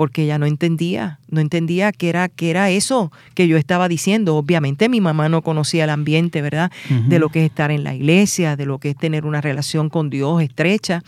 porque ella no entendía, no entendía qué era, qué era eso que yo estaba diciendo. Obviamente mi mamá no conocía el ambiente, ¿verdad? De lo que es estar en la iglesia, de lo que es tener una relación con Dios estrecha.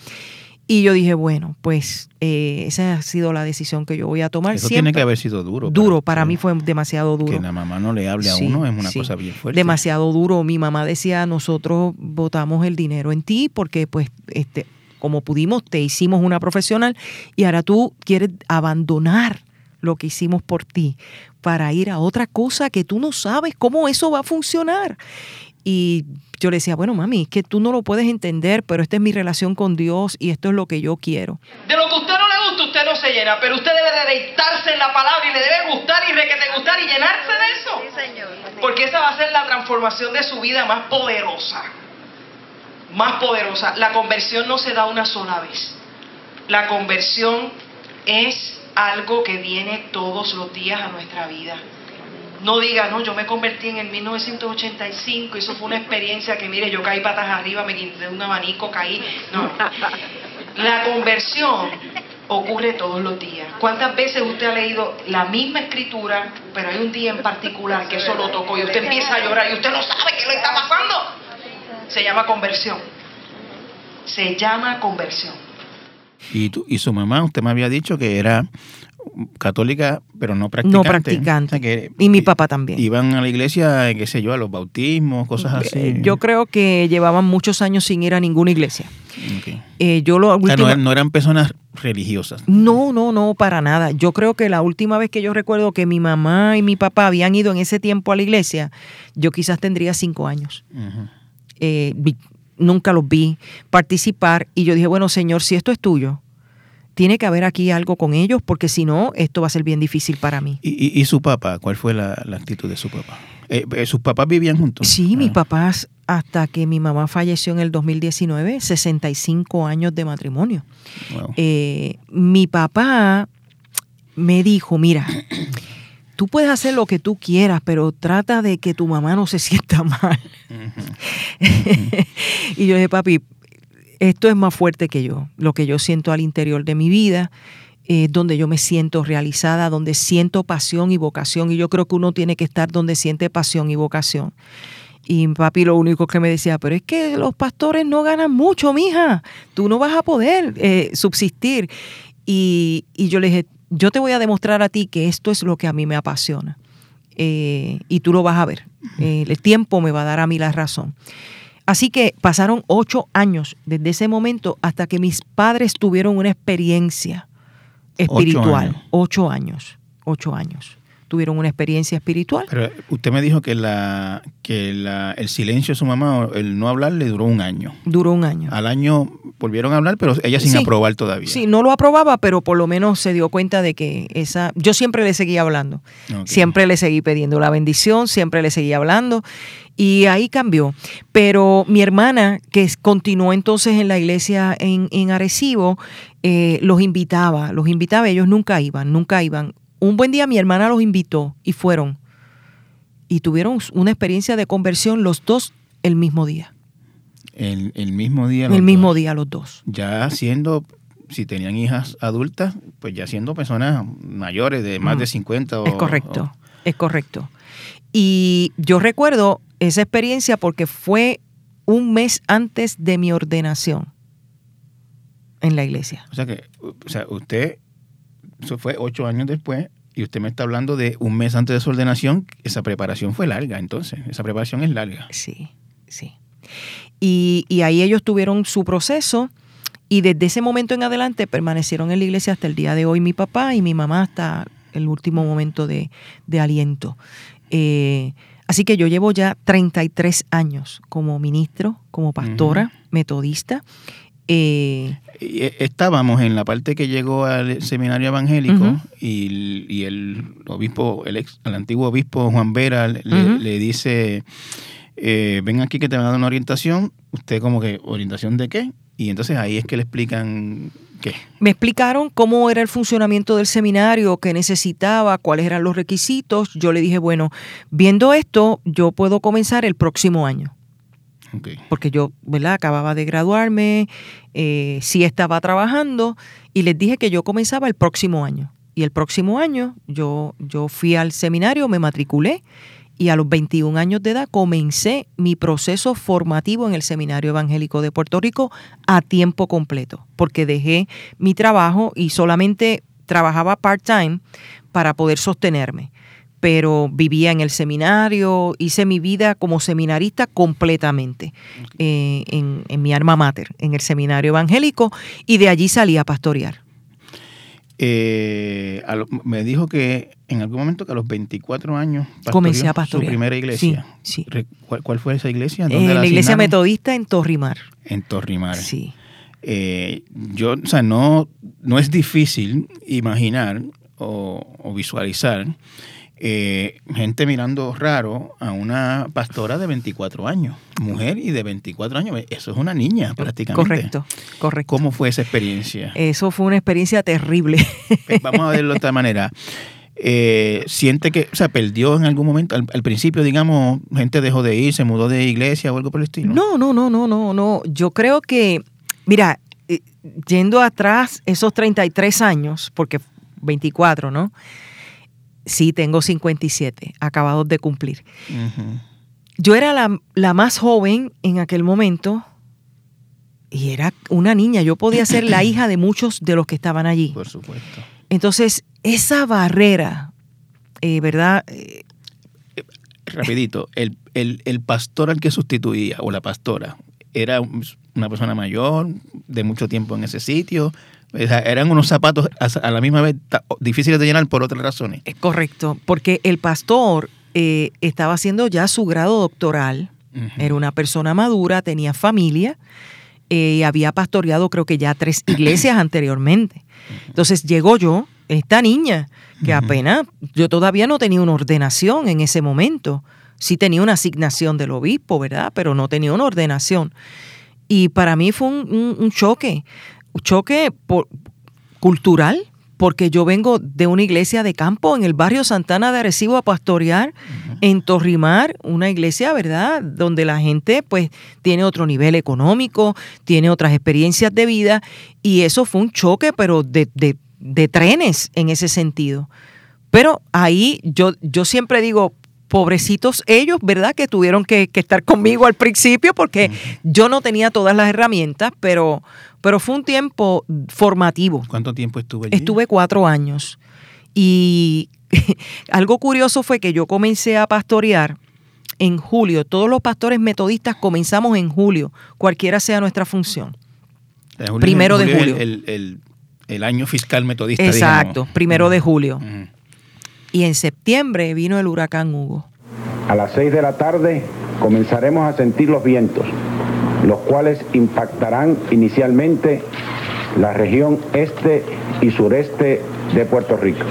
Y yo dije, bueno, pues eh, esa ha sido la decisión que yo voy a tomar. Eso tiene que haber sido duro. Duro, para, mí fue demasiado duro. Que la mamá no le hable a uno es una cosa bien fuerte. Demasiado duro. Mi mamá decía, nosotros votamos el dinero en ti porque pues este, como pudimos, te hicimos una profesional y ahora tú quieres abandonar lo que hicimos por ti para ir a otra cosa que tú no sabes cómo eso va a funcionar. Y yo le decía, bueno, mami, es que tú no lo puedes entender, pero esta es mi relación con Dios y esto es lo que yo quiero. De lo que a usted no le gusta, usted no se llena, pero usted debe deleitarse en la palabra y le debe gustar y requete gustar y llenarse de eso. Sí, señor. Porque esa va a ser la transformación de su vida más poderosa más poderosa. La conversión no se da una sola vez. La conversión es algo que viene todos los días a nuestra vida. No diga, no, yo me convertí en el 1985, eso fue una experiencia que, mire, yo caí patas arriba, me quité un abanico, caí. No. La conversión ocurre todos los días. ¿Cuántas veces usted ha leído la misma escritura, pero hay un día en particular que eso lo tocó y usted empieza a llorar y usted no sabe qué le está pasando? Se llama conversión. Se llama conversión. Y, y su mamá, usted me había dicho que era católica, pero no practicante. No practicante. y mi papá también. Iban a la iglesia, qué sé yo, a los bautismos, cosas así. Eh, yo creo que llevaban muchos años sin ir a ninguna iglesia. Eh, yo lo no, no, eran personas religiosas. No, no, no, para nada. Yo creo que la última vez que yo recuerdo que mi mamá y mi papá habían ido en ese tiempo a la iglesia, yo quizás tendría cinco años. Eh, nunca los vi participar y yo dije, bueno, Señor, si esto es tuyo, tiene que haber aquí algo con ellos porque si no, esto va a ser bien difícil para mí. ¿Y, su papá? ¿Cuál fue la, actitud de su papá? Eh, eh, ¿Sus papás vivían juntos? Sí, mis ah. papás, hasta que mi mamá falleció en el 2019, 65 años de matrimonio. mi papá me dijo, mira, tú puedes hacer lo que tú quieras, pero trata de que tu mamá no se sienta mal. y yo dije, papi, esto es más fuerte que yo, lo que yo siento al interior de mi vida, es donde yo me siento realizada, donde siento pasión y vocación, y yo creo que uno tiene que estar donde siente pasión y vocación. Y papi lo único que me decía, pero es que los pastores no ganan mucho, mija, tú no vas a poder eh, subsistir. Y, y yo le dije, yo te voy a demostrar a ti que esto es lo que a mí me apasiona. Eh, y tú lo vas a ver. Eh, el tiempo me va a dar a mí la razón. Así que pasaron ocho años desde ese momento hasta que mis padres tuvieron una experiencia espiritual. Ocho años. Ocho años tuvieron una experiencia espiritual. Pero usted me dijo que la que la, el silencio de su mamá, el no hablar, le duró un año. Duró un año. Al año volvieron a hablar, pero ella sin aprobar todavía. Sí, no lo aprobaba, pero por lo menos se dio cuenta de que esa... Yo siempre le seguía hablando. Siempre le seguí pidiendo la bendición, siempre le seguía hablando. Y ahí cambió. Pero mi hermana, que continuó entonces en la iglesia en, en Arecibo, eh, los invitaba, los invitaba, ellos nunca iban, nunca iban un buen día mi hermana los invitó y fueron. Y tuvieron una experiencia de conversión los dos el mismo día. El, el mismo día. El mismo día los dos. Ya siendo, si tenían hijas adultas, pues ya siendo personas mayores de más de 50. O, es correcto, es correcto. Y yo recuerdo esa experiencia porque fue un mes antes de mi ordenación en la iglesia. O sea que, o sea, usted, eso fue ocho años después, y usted me está hablando de un mes antes de su ordenación, esa preparación fue larga, entonces, esa preparación es larga. Sí, sí. Y, y ahí ellos tuvieron su proceso y desde ese momento en adelante permanecieron en la iglesia hasta el día de hoy mi papá y mi mamá hasta el último momento de, de aliento. Eh, así que yo llevo ya 33 años como ministro, como pastora, metodista. Eh, eh, estábamos en la parte que llegó al seminario evangélico y, el obispo, el, ex, el antiguo obispo Juan Vera le, dice, ven aquí que te van a dar una orientación, usted como que, ¿orientación de qué? Y entonces ahí es que le explican qué. Me explicaron cómo era el funcionamiento del seminario, qué necesitaba, cuáles eran los requisitos. Yo le dije, bueno, viendo esto, yo puedo comenzar el próximo año. Porque yo, ¿verdad? Acababa de graduarme, eh, sí estaba trabajando y les dije que yo comenzaba el próximo año. Y el próximo año yo, yo fui al seminario, me matriculé y a los 21 años de edad comencé mi proceso formativo en el Seminario Evangélico de Puerto Rico a tiempo completo, porque dejé mi trabajo y solamente trabajaba part-time para poder sostenerme. Pero vivía en el seminario, hice mi vida como seminarista completamente eh, en, en mi alma mater, en el seminario evangélico, y de allí salí a pastorear. Eh, me dijo que en algún momento que a los 24 años comencé a pastorear su primera iglesia. Sí, ¿Cuál, fue esa iglesia? ¿Dónde la, iglesia metodista en Torrimar. En Torrimar. Sí. Eh, yo, o sea, no, no es difícil imaginar o visualizar eh, gente mirando raro a una pastora de 24 años, mujer y de 24 años. Eso es una niña prácticamente. Correcto, correcto. ¿Cómo fue esa experiencia? Eso fue una experiencia terrible. Pues vamos a verlo de otra manera. Eh, siente que, o sea, perdió en algún momento, al, principio, digamos, gente dejó de ir, se mudó de iglesia o algo por el estilo. No, no, no, no, no, no. Yo creo que, mira, eh, yendo atrás esos 33 años, porque 24, ¿no? Sí, tengo 57, acabados de cumplir. Yo era la, más joven en aquel momento y era una niña. Yo podía ser la hija de muchos de los que estaban allí. Por supuesto. Entonces, esa barrera, eh, ¿verdad? Eh, Rapidito, el, el, pastor al que sustituía, o la pastora, era una persona mayor, de mucho tiempo en ese sitio, eran unos zapatos a la misma vez difíciles de llenar por otras razones. Es correcto, porque el pastor eh, estaba haciendo ya su grado doctoral, era una persona madura, tenía familia eh, había pastoreado creo que ya tres iglesias anteriormente. Entonces llegó yo, esta niña, que apenas, yo todavía no tenía una ordenación en ese momento. Sí tenía una asignación del obispo, ¿verdad? Pero no tenía una ordenación. Y para mí fue un choque, choque cultural, porque yo vengo de una iglesia de campo en el barrio Santana de Arecibo a pastorear en Torrimar, una iglesia, ¿verdad?, donde la gente pues tiene otro nivel económico, tiene otras experiencias de vida, y eso fue un choque, pero de, de, trenes en ese sentido. Pero ahí yo, yo siempre digo, pobrecitos ellos, ¿verdad? Que tuvieron que, estar conmigo al principio porque yo no tenía todas las herramientas, pero, pero fue un tiempo formativo. ¿Cuánto tiempo estuve allí? Estuve cuatro años. Y algo curioso fue que yo comencé a pastorear en julio. Todos los pastores metodistas comenzamos en julio, cualquiera sea nuestra función. primero de julio. El, año fiscal metodista. Exacto, primero de julio y en septiembre vino el huracán Hugo. A las 6 de la tarde comenzaremos a sentir los vientos, los cuales impactarán inicialmente la región este y sureste de Puerto Rico.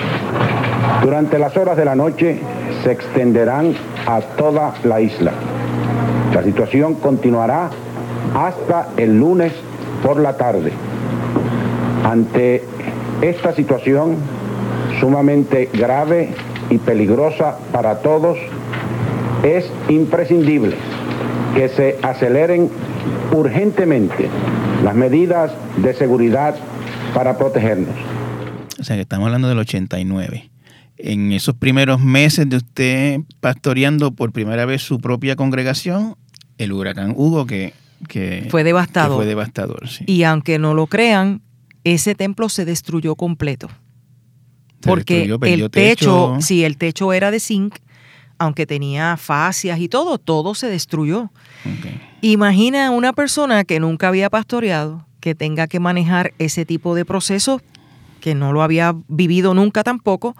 Durante las horas de la noche se extenderán a toda la isla. La situación continuará hasta el lunes por la tarde. Ante esta situación, sumamente grave y peligrosa para todos, es imprescindible que se aceleren urgentemente las medidas de seguridad para protegernos. O sea que estamos hablando del 89. En esos primeros meses de usted pastoreando por primera vez su propia congregación, el huracán Hugo que, que fue devastador. que fue devastador sí. Y aunque no lo crean, ese templo se destruyó completo. Porque destruyó, el techo, sí, el techo era de zinc, aunque tenía fascias y todo, todo se destruyó. Ok. Imagina una persona que nunca había pastoreado, que tenga que manejar ese tipo de procesos, que no lo había vivido nunca tampoco.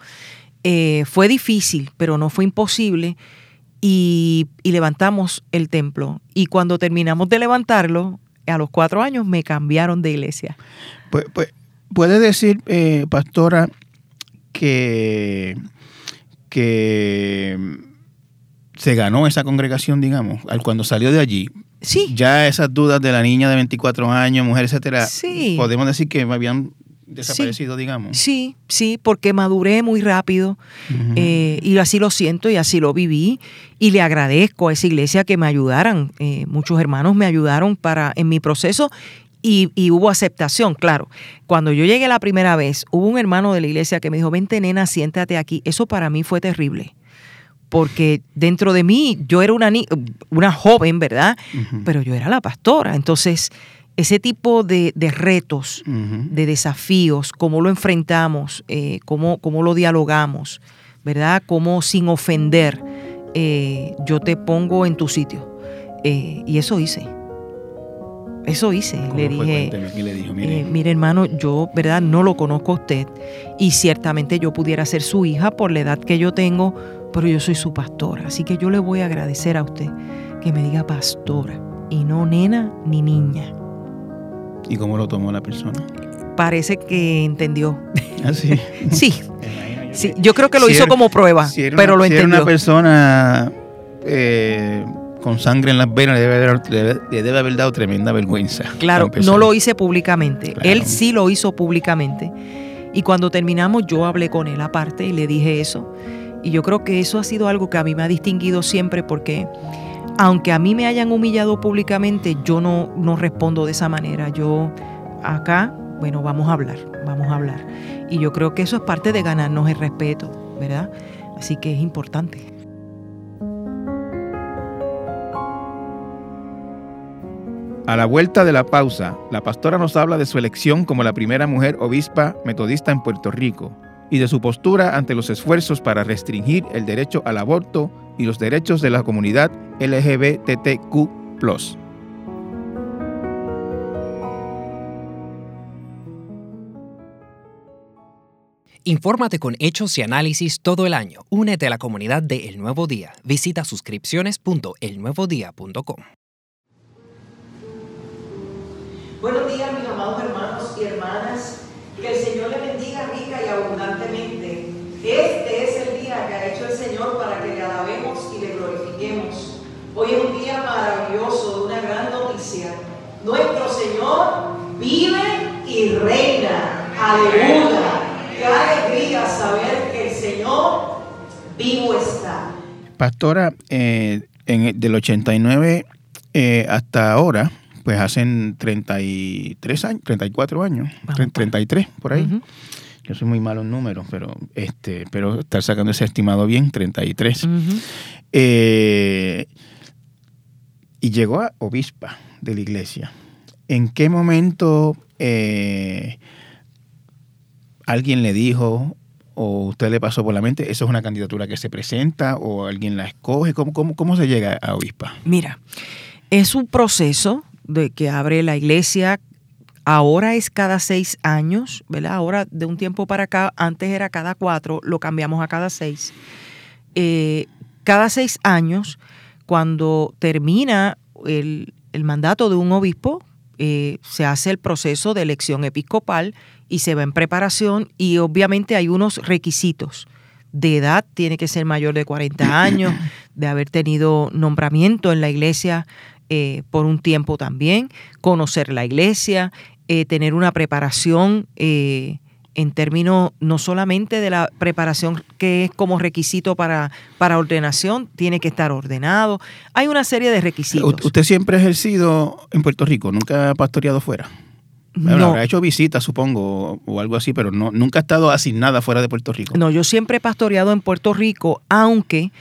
Eh, fue difícil, pero no fue imposible. Y, y levantamos el templo. Y cuando terminamos de levantarlo, a los cuatro años me cambiaron de iglesia. Pues, pues, puede decir, eh, pastora, que, que se ganó esa congregación, digamos, al cuando salió de allí. Sí. Ya esas dudas de la niña de 24 años, mujer, etcétera, Sí. podemos decir que me habían desaparecido, digamos. Sí, sí, porque maduré muy rápido eh, y así lo siento y así lo viví y le agradezco a esa iglesia que me ayudaran. Eh, muchos hermanos me ayudaron para en mi proceso y, y hubo aceptación, claro. Cuando yo llegué la primera vez, hubo un hermano de la iglesia que me dijo, vente nena, siéntate aquí. Eso para mí fue terrible. Porque dentro de mí yo era una, ni- una joven, ¿verdad? Pero yo era la pastora. Entonces, ese tipo de, de retos, de desafíos, cómo lo enfrentamos, eh, cómo, cómo lo dialogamos, ¿verdad? Cómo sin ofender eh, yo te pongo en tu sitio. Eh, y eso hice. Eso hice. ¿Cómo Le dije, ¿qué le dijo? Mire, eh, mire hermano, yo, ¿verdad? No lo conozco a usted y ciertamente yo pudiera ser su hija por la edad que yo tengo, pero yo soy su pastora. Así que yo le voy a agradecer a usted que me diga pastora y no nena ni niña. ¿y cómo lo tomó la persona? Parece que entendió. Ah, sí. Sí, sí, yo creo que lo Si hizo era- como prueba, si pero lo si era entendió. una persona eh, con sangre en las venas, le debe, haber, le debe- le debe haber dado tremenda vergüenza. Claro, no lo hice públicamente. Claro. Él sí lo hizo públicamente. Y cuando terminamos, yo hablé con él aparte y le dije eso. Y yo creo que eso ha sido algo que a mí me ha distinguido siempre porque aunque a mí me hayan humillado públicamente, yo no, no respondo de esa manera. Yo acá, bueno, vamos a hablar, vamos a hablar. Y yo creo que eso es parte de ganarnos el respeto, ¿verdad? Así que es importante. A la vuelta de la pausa, la pastora nos habla de su elección como la primera mujer obispa metodista en Puerto Rico y de su postura ante los esfuerzos para restringir el derecho al aborto y los derechos de la comunidad LGBTQ. Infórmate con hechos y análisis todo el año. Únete a la comunidad de El Nuevo Día. Visita suscripciones.elnuevodía.com. Buenos días, mis amados hermanos y hermanas. Que el Señor le bendiga rica y abundantemente. Este es el día que ha hecho el Señor para que le alabemos y le glorifiquemos. Hoy es un día maravilloso, de una gran noticia. Nuestro Señor vive y reina. Aleluya. Qué alegría saber que el Señor vivo está. Pastora, eh, en el- del 89 eh, hasta ahora, pues hacen 33 años, 34 años, Vamos, tre- 33 por ahí. Yo soy muy malo en números, pero este, pero estar sacando ese estimado bien, 33. Ujú. Eh, y llegó a obispa de la iglesia. ¿En qué momento eh, alguien le dijo o usted le pasó por la mente, eso es una candidatura que se presenta o alguien la escoge? ¿Cómo, cómo, cómo se llega a obispa? Mira, es un proceso de que abre la iglesia. Ahora es cada seis años, ¿verdad? Ahora de un tiempo para acá, antes era cada cuatro, lo cambiamos a cada seis. Eh, cada seis años, cuando termina el, el mandato de un obispo, eh, se hace el proceso de elección episcopal y se va en preparación y obviamente hay unos requisitos. De edad tiene que ser mayor de 40 años, de haber tenido nombramiento en la iglesia eh, por un tiempo también, conocer la iglesia, eh, tener una preparación eh, en términos no solamente de la preparación que es como requisito para, para ordenación, tiene que estar ordenado. Hay una serie de requisitos. ¿Usted siempre ha ejercido en Puerto Rico? ¿Nunca ha pastoreado fuera? Bueno, habrá hecho visitas, supongo, o algo así, pero no, nunca ha estado asignada fuera de Puerto Rico. No, yo siempre he pastoreado en Puerto Rico, aunque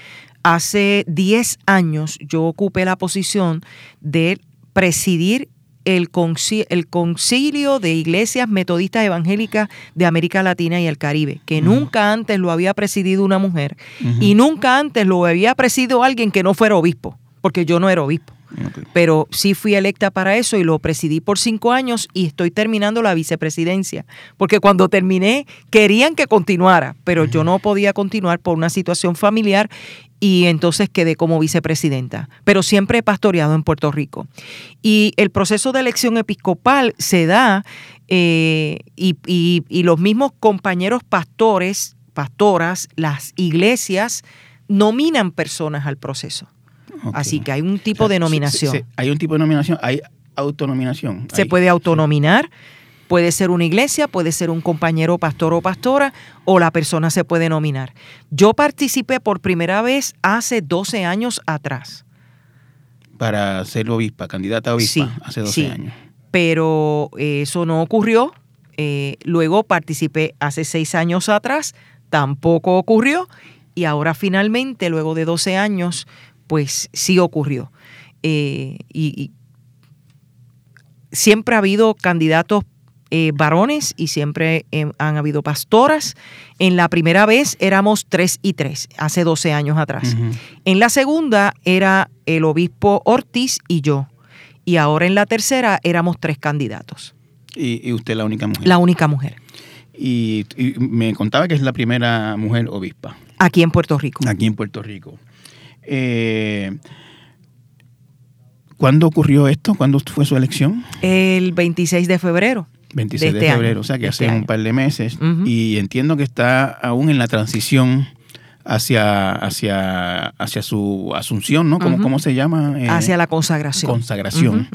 hace 10 años yo ocupé la posición de presidir el, concilio de iglesias metodistas evangélicas de América Latina y el Caribe, que nunca antes lo había presidido una mujer y nunca antes lo había presidido alguien que no fuera obispo, porque yo no era obispo. Pero sí fui electa para eso y lo presidí por cinco años y estoy terminando la vicepresidencia. Porque cuando terminé querían que continuara, pero yo no podía continuar por una situación familiar y entonces quedé como vicepresidenta. Pero siempre he pastoreado en Puerto Rico. Y el proceso de elección episcopal se da eh, y los mismos compañeros pastores, pastoras, las iglesias nominan personas al proceso. Así que hay un tipo de nominación. hay un tipo de nominación, hay autonominación. Se puede autonominar, puede ser una iglesia, puede ser un compañero pastor o pastora, o la persona se puede nominar. Yo participé por primera vez hace 12 años atrás. Para ser obispa, candidata a obispa, hace 12 años. Pero eso no ocurrió. Eh, luego participé hace 6 años atrás, tampoco ocurrió. Y ahora finalmente, luego de 12 años, pues sí ocurrió. Eh, y, siempre ha habido candidatos eh, varones y siempre eh, han habido pastoras. En la primera vez éramos tres y tres, hace 12 años atrás. En la segunda era el obispo Ortiz y yo. Y ahora en la tercera éramos tres candidatos. ¿Y, usted la única mujer? La única mujer. y, me contaba que es la primera mujer obispa. Aquí en Puerto Rico. Aquí en Puerto Rico. Eh, ¿Cuándo ocurrió esto? ¿Cuándo fue su elección? El 26 de febrero. 26 de, este febrero, o sea que hace este un par de meses. Y entiendo que está aún en la transición hacia, hacia, hacia su asunción, ¿no? ¿Cómo, se llama? Eh, hacia la consagración. Consagración.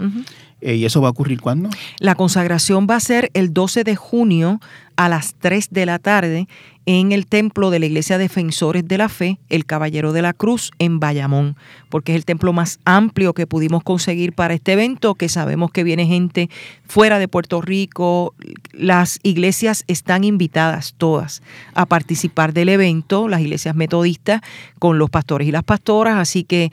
Eh, ¿Y eso va a ocurrir cuándo? La consagración va a ser el 12 de junio a las 3 de la tarde en el templo de la Iglesia Defensores de la Fe, el Caballero de la Cruz, en Bayamón, porque es el templo más amplio que pudimos conseguir para este evento, que sabemos que viene gente fuera de Puerto Rico. Las iglesias están invitadas todas a participar del evento, las iglesias metodistas, con los pastores y las pastoras, así que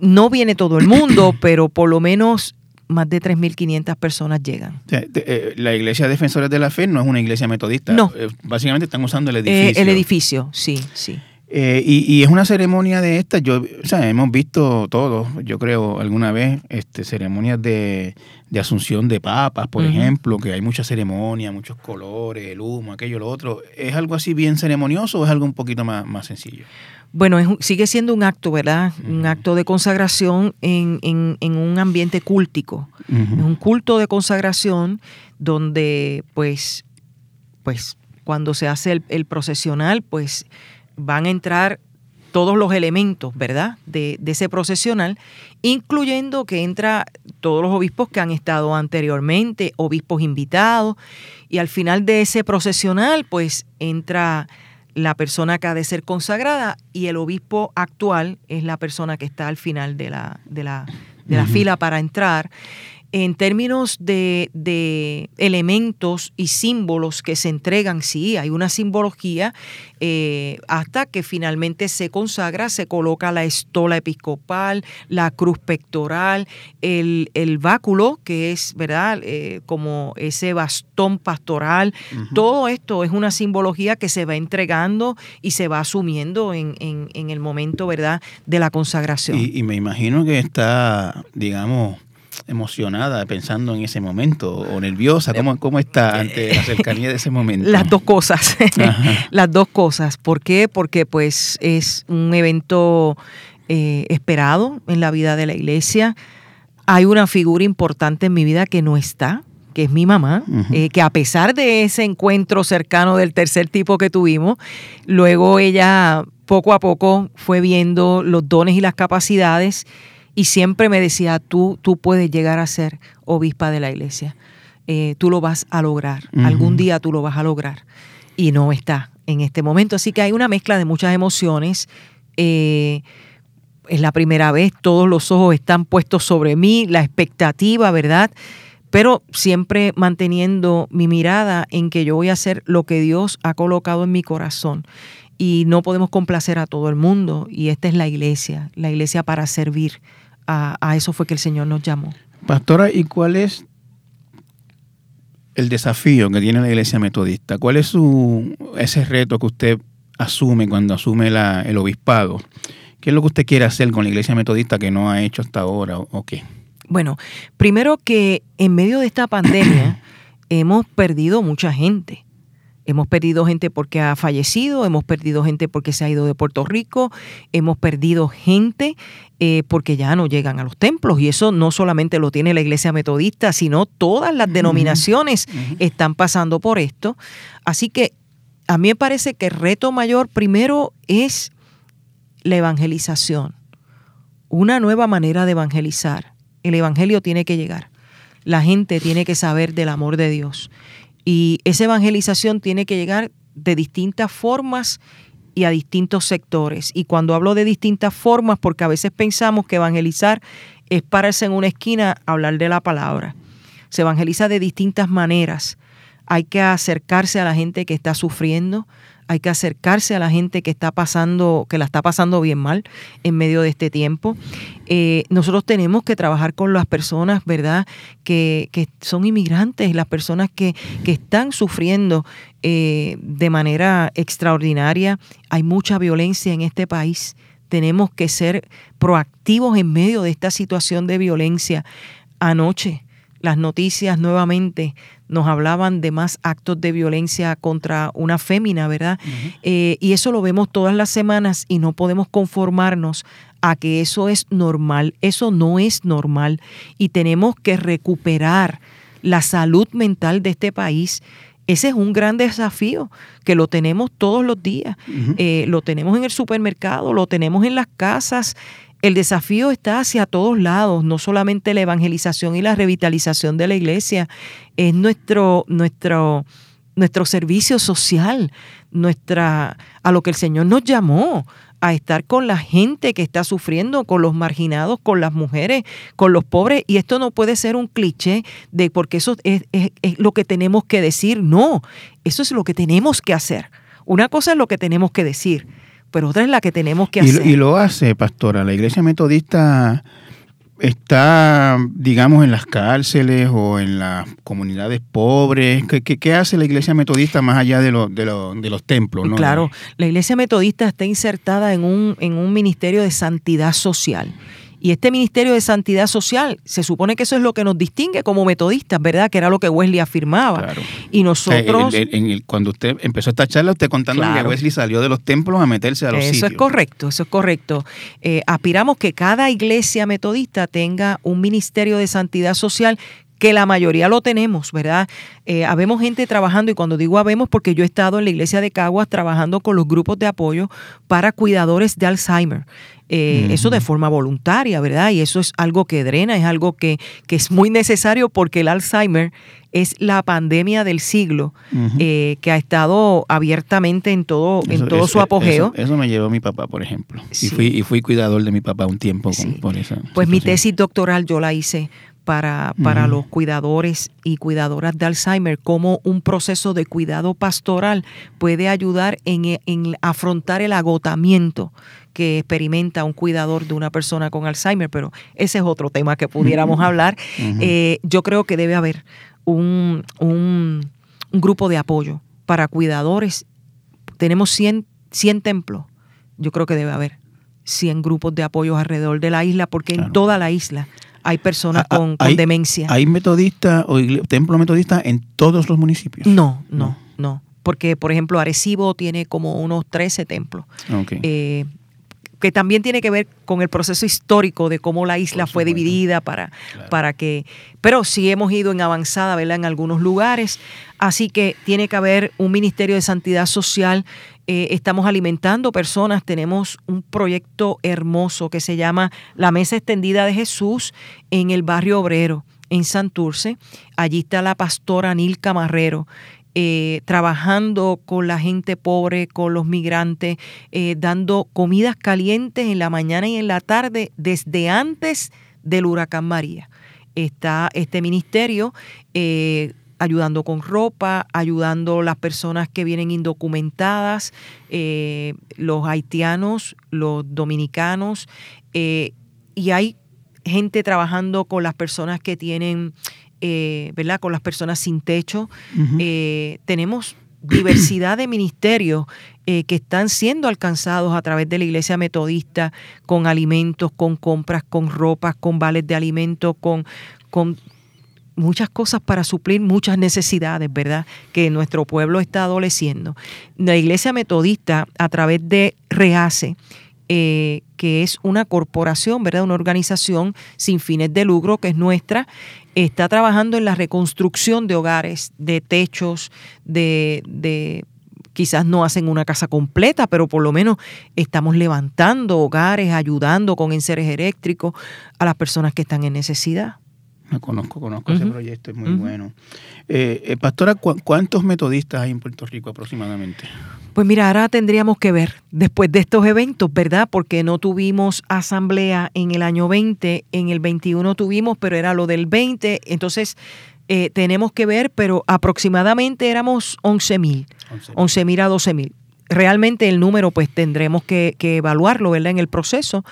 no viene todo el mundo, pero por lo menos más de 3.500 personas llegan. Eh, la Iglesia Defensores de la Fe no es una iglesia metodista. No. Eh, básicamente están usando el eh, edificio. el edificio, sí, sí. y, es una ceremonia de esta, yo, o sea, hemos visto todos, yo creo, alguna vez, este, ceremonias de, asunción de papas, por ejemplo, que hay mucha ceremonia, muchos colores, el humo, aquello, lo otro. ¿Es algo así bien ceremonioso o es algo un poquito más, más sencillo? Bueno, sigue siendo un acto, ¿verdad? Un acto de consagración en, un ambiente cúltico. Es un culto de consagración donde, pues, pues, cuando se hace el, procesional, pues van a entrar todos los elementos, ¿verdad? De, de, ese procesional, incluyendo que entra todos los obispos que han estado anteriormente, obispos invitados, y al final de ese procesional, pues entra la persona que ha de ser consagrada y el obispo actual es la persona que está al final de la, de la, de la fila para entrar en términos de, elementos y símbolos que se entregan, sí, hay una simbología, eh, hasta que finalmente se consagra, se coloca la estola episcopal, la cruz pectoral, el, báculo, que es, ¿verdad?, eh, como ese bastón pastoral. Todo esto es una simbología que se va entregando y se va asumiendo en, el momento, ¿verdad?, de la consagración. y me imagino que está, digamos, emocionada pensando en ese momento o nerviosa? ¿Cómo, cómo está ante la cercanía de ese momento? Las dos cosas, las dos cosas. ¿Por qué? Porque pues es un evento eh, esperado en la vida de la iglesia. Hay una figura importante en mi vida que no está, que es mi mamá, eh, que a pesar de ese encuentro cercano del tercer tipo que tuvimos, luego ella poco a poco fue viendo los dones y las capacidades y siempre me decía, tú, tú puedes llegar a ser obispa de la iglesia. eh, tú lo vas a lograr, algún día tú lo vas a lograr. Y no está en este momento. Así que hay una mezcla de muchas emociones. Eh, es la primera vez, todos los ojos están puestos sobre mí, la expectativa, ¿verdad? Pero siempre manteniendo mi mirada en que yo voy a hacer lo que Dios ha colocado en mi corazón. Y no podemos complacer a todo el mundo. Y esta es la iglesia, la iglesia para servir. A, a eso fue que el Señor nos llamó. Pastora, ¿y cuál es el desafío que tiene la iglesia metodista? ¿Cuál es su, ese reto que usted asume cuando asume la, el obispado? ¿Qué es lo que usted quiere hacer con la iglesia metodista que no ha hecho hasta ahora o, qué? Bueno, primero que en medio de esta pandemia hemos perdido mucha gente. Hemos perdido gente porque ha fallecido, hemos perdido gente porque se ha ido de Puerto Rico, hemos perdido gente eh, porque ya no llegan a los templos. Y eso no solamente lo tiene la iglesia metodista, sino todas las denominaciones están pasando por esto. Así que a mí me parece que el reto mayor primero es la evangelización, una nueva manera de evangelizar. El evangelio tiene que llegar. La gente tiene que saber del amor de Dios. Y esa evangelización tiene que llegar de distintas formas y a distintos sectores. Y cuando hablo de distintas formas, porque a veces pensamos que evangelizar es pararse en una esquina hablar de la palabra. Se evangeliza de distintas maneras. Hay que acercarse a la gente que está sufriendo, hay que acercarse a la gente que está pasando, que la está pasando bien mal en medio de este tiempo. Eh, nosotros tenemos que trabajar con las personas, ¿verdad?, que, son inmigrantes, las personas que, están sufriendo eh, de manera extraordinaria. Hay mucha violencia en este país. Tenemos que ser proactivos en medio de esta situación de violencia. Anoche, las noticias nuevamente nos hablaban de más actos de violencia contra una fémina, ¿verdad? Eh, y eso lo vemos todas las semanas y no podemos conformarnos a que eso es normal. Eso no es normal y tenemos que recuperar la salud mental de este país. Ese es un gran desafío que lo tenemos todos los días. Eh, lo tenemos en el supermercado, lo tenemos en las casas el desafío está hacia todos lados, no solamente la evangelización y la revitalización de la iglesia, es nuestro, nuestro, nuestro servicio social, nuestra, a lo que el Señor nos llamó, a estar con la gente que está sufriendo, con los marginados, con las mujeres, con los pobres. Y esto no puede ser un cliché de porque eso es, es lo que tenemos que decir. No, eso es lo que tenemos que hacer. Una cosa es lo que tenemos que decir pero otra es la que tenemos que hacer. Y, lo hace, pastora. La iglesia metodista está, digamos, en las cárceles o en las comunidades pobres. ¿Qué, qué, hace la iglesia metodista más allá de, de, de los templos? ¿no? Claro, la iglesia metodista está insertada en un, en un ministerio de santidad social. Y este Ministerio de Santidad Social, se supone que eso es lo que nos distingue como metodistas, ¿verdad? Que era lo que Wesley afirmaba. Y nosotros... cuando usted empezó esta charla, usted contando que Wesley salió de los templos a meterse a los eso sitios. Eso es correcto, eso es correcto. Eh, aspiramos que cada iglesia metodista tenga un Ministerio de Santidad Social que la mayoría lo tenemos, ¿verdad? Eh, habemos gente trabajando, y cuando digo habemos, porque yo he estado en la iglesia de Caguas trabajando con los grupos de apoyo para cuidadores de Alzheimer. Eh, eso de forma voluntaria, ¿verdad? Y eso es algo que drena, es algo que, que es muy necesario porque el Alzheimer es la pandemia del siglo eh, que ha estado abiertamente en todo, en todo su apogeo. Eso, me llevó mi papá, por ejemplo. Y, fui, y fui cuidador de mi papá un tiempo por eso. Pues mi tesis doctoral yo la hice para, para los cuidadores y cuidadoras de Alzheimer, cómo un proceso de cuidado pastoral puede ayudar en, en afrontar el agotamiento que experimenta un cuidador de una persona con Alzheimer, pero ese es otro tema que pudiéramos hablar. Eh, yo creo que debe haber un, un, grupo de apoyo para cuidadores. Tenemos 100, 100 templos. Yo creo que debe haber 100 grupos de apoyo alrededor de la isla, porque en toda la isla hay personas ah, ah, con, demencia. ¿Hay metodistas o templo metodista en todos los municipios? No, no, no. Porque, por ejemplo, Arecibo tiene como unos 13 templos. Okay. Eh, que también tiene que ver con el proceso histórico de cómo la isla fue dividida para, para que, pero sí hemos ido en avanzada, ¿verdad? En algunos lugares, así que tiene que haber un Ministerio de Santidad Social, eh, estamos alimentando personas, tenemos un proyecto hermoso que se llama La Mesa Extendida de Jesús en el barrio obrero en Santurce. Allí está la pastora Nil Camarrero. Eh, trabajando con la gente pobre, con los migrantes, eh, dando comidas calientes en la mañana y en la tarde desde antes del huracán María. Está este ministerio eh, ayudando con ropa, ayudando las personas que vienen indocumentadas, los haitianos, los dominicanos, y hay gente trabajando con las personas que tienen, eh, ¿verdad? Con las personas sin techo. Eh, tenemos diversidad de ministerios eh, que están siendo alcanzados a través de la iglesia metodista con alimentos, con compras, con ropas, con vales de alimentos, con, con muchas cosas para suplir muchas necesidades, ¿verdad? Que nuestro pueblo está adoleciendo. La iglesia metodista, a través de REACE, eh, que es una corporación, ¿verdad? Una organización sin fines de lucro que es nuestra, está trabajando en la reconstrucción de hogares, de techos, de, de quizás no hacen una casa completa, pero por lo menos estamos levantando hogares, ayudando con enseres eléctricos a las personas que están en necesidad. Me conozco, conozco ese proyecto, es muy bueno. Eh, eh, pastora, ¿cuántos metodistas hay en Puerto Rico aproximadamente? Pues mira, ahora tendríamos que ver después de estos eventos, ¿verdad? Porque no tuvimos asamblea en el año 20, en el 21 tuvimos, pero era lo del 20, entonces eh, tenemos que ver, pero aproximadamente éramos 11 mil, 11 mil a 12 mil. Realmente el número pues tendremos que, que evaluarlo, ¿verdad? En el proceso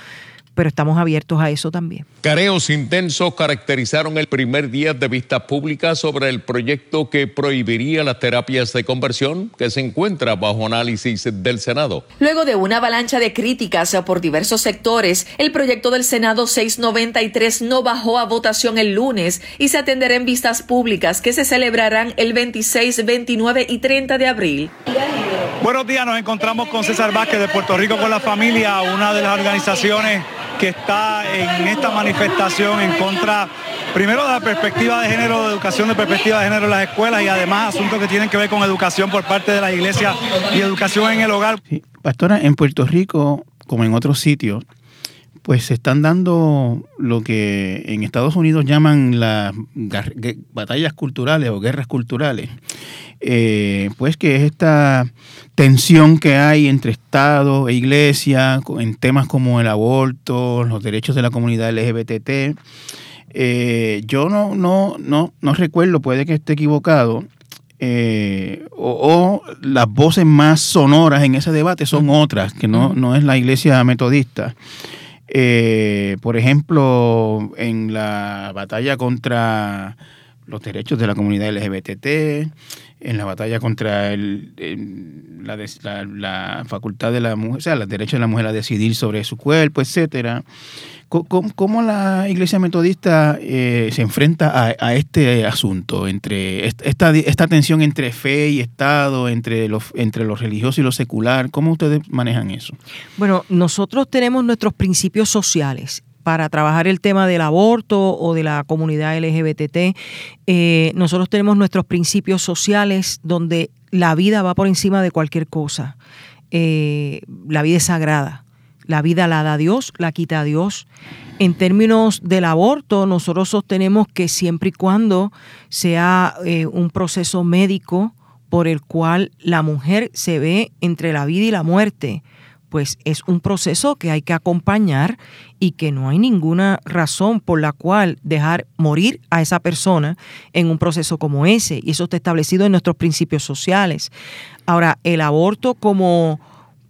pero estamos abiertos a eso también. Careos intensos caracterizaron el primer día de vista pública sobre el proyecto que prohibiría las terapias de conversión que se encuentra bajo análisis del Senado. Luego de una avalancha de críticas por diversos sectores, el proyecto del Senado 693 no bajó a votación el lunes y se atenderá en vistas públicas que se celebrarán el 26, 29 y 30 de abril. Buenos días, nos encontramos con César Vázquez de Puerto Rico con la familia, una de las organizaciones que está en esta manifestación en contra, primero de la perspectiva de género, de educación de perspectiva de género en las escuelas y además asuntos que tienen que ver con educación por parte de la iglesia y educación en el hogar. pastora, en Puerto Rico, como en otros sitios, pues se están dando lo que en Estados Unidos llaman las batallas culturales o guerras culturales. Eh, pues que es esta tensión que hay entre Estado e Iglesia en temas como el aborto, los derechos de la comunidad LGBT. Eh, yo no, no, no, no recuerdo, puede que esté equivocado, eh, o, las voces más sonoras en ese debate son otras, que no, no es la iglesia metodista. por ejemplo, en la batalla contra los derechos de la comunidad LGBT, en la batalla contra el, la, facultad de la mujer, o sea, los derechos de la mujer a decidir sobre su cuerpo, etcétera. ¿Cómo, la Iglesia Metodista eh, se enfrenta a, este asunto, entre esta, esta tensión entre fe y Estado, entre los, entre los religiosos y lo secular? ¿Cómo ustedes manejan eso? Bueno, nosotros tenemos nuestros principios sociales para trabajar el tema del aborto o de la comunidad LGBT. Eh, nosotros tenemos nuestros principios sociales donde la vida va por encima de cualquier cosa. Eh, la vida es sagrada. La vida la da Dios, la quita Dios. En términos del aborto, nosotros sostenemos que siempre y cuando sea eh, un proceso médico por el cual la mujer se ve entre la vida y la muerte, pues es un proceso que hay que acompañar y que no hay ninguna razón por la cual dejar morir a esa persona en un proceso como ese. Y eso está establecido en nuestros principios sociales. Ahora, el aborto como,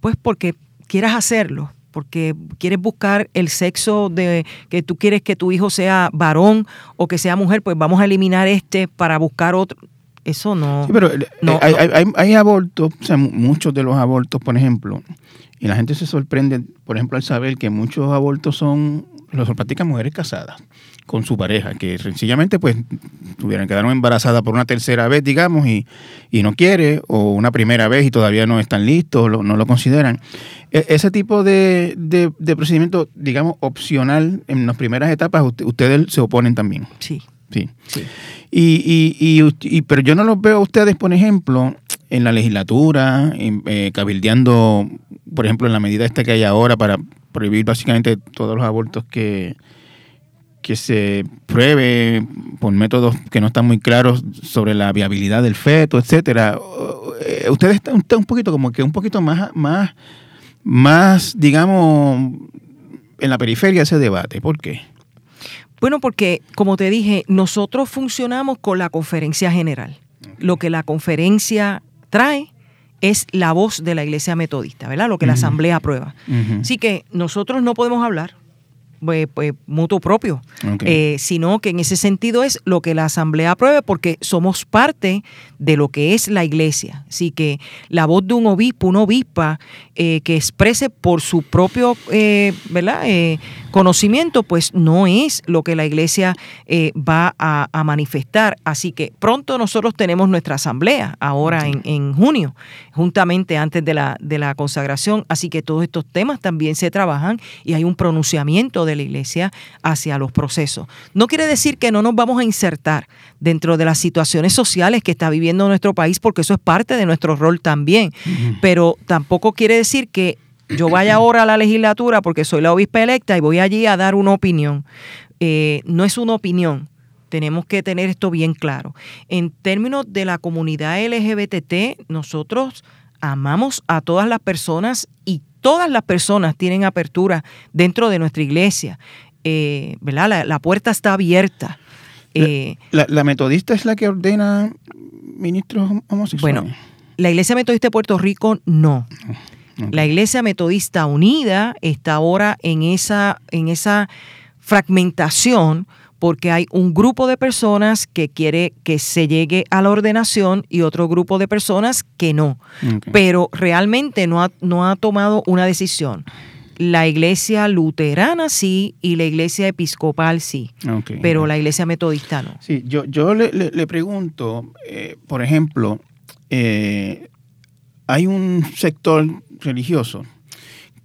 pues porque quieras hacerlo, porque quieres buscar el sexo de que tú quieres que tu hijo sea varón o que sea mujer, pues vamos a eliminar este para buscar otro. Eso no. Sí, pero eh, hay, Hay, hay, abortos, o sea, muchos de los abortos, por ejemplo, y la gente se sorprende, por ejemplo, al saber que muchos abortos son los practican mujeres casadas con su pareja, que sencillamente pues tuvieran quedaron embarazadas por una tercera vez, digamos, y, no quiere, o una primera vez y todavía no están listos, no lo consideran. E, ese tipo de, de, procedimiento, digamos, opcional en las primeras etapas, ustedes se oponen también. Sí. Sí. Y, y, y, pero yo no los veo a ustedes, por ejemplo, en la legislatura, eh, cabildeando, por ejemplo, en la medida esta que hay ahora para prohibir básicamente todos los abortos que, que se pruebe por métodos que no están muy claros sobre la viabilidad del feto, etcétera. Eh, usted está un poquito como que un poquito más, más, más, digamos, en la periferia de ese debate. ¿Por qué? Bueno, porque como te dije, nosotros funcionamos con la conferencia general. Lo que la conferencia trae es la voz de la iglesia metodista, ¿verdad? Lo que la asamblea aprueba. Así que nosotros no podemos hablar, pues, pues, mutuo propio, eh, sino que en ese sentido es lo que la Asamblea apruebe porque somos parte de lo que es la iglesia. Así que la voz de un obispo, una obispa eh, que exprese por su propio eh, ¿verdad? conocimiento, pues no es lo que la iglesia va a, manifestar. Así que pronto nosotros tenemos nuestra asamblea, ahora en, en, junio, juntamente antes de la, de la consagración. Así que todos estos temas también se trabajan y hay un pronunciamiento de la iglesia hacia los procesos. No quiere decir que no nos vamos a insertar dentro de las situaciones sociales que está viviendo nuestro país, porque eso es parte de nuestro rol también, pero tampoco quiere decir que yo vaya ahora a la legislatura porque soy la obispa electa y voy allí a dar una opinión. Eh, no es una opinión, tenemos que tener esto bien claro. En términos de la comunidad LGBT, nosotros amamos a todas las personas y todas las personas tienen apertura dentro de nuestra iglesia. Eh, ¿verdad? La, puerta está abierta. Eh, la, metodista es la que ordena ministros homosexuales? Bueno, la iglesia metodista de Puerto Rico no. La iglesia metodista unida está ahora en esa, en esa fragmentación porque hay un grupo de personas que quiere que se llegue a la ordenación y otro grupo de personas que no. Pero realmente no ha, no ha tomado una decisión. La iglesia luterana sí y la iglesia episcopal sí, pero la iglesia metodista no. Sí, yo, yo le, pregunto, eh, por ejemplo, eh, hay un sector religioso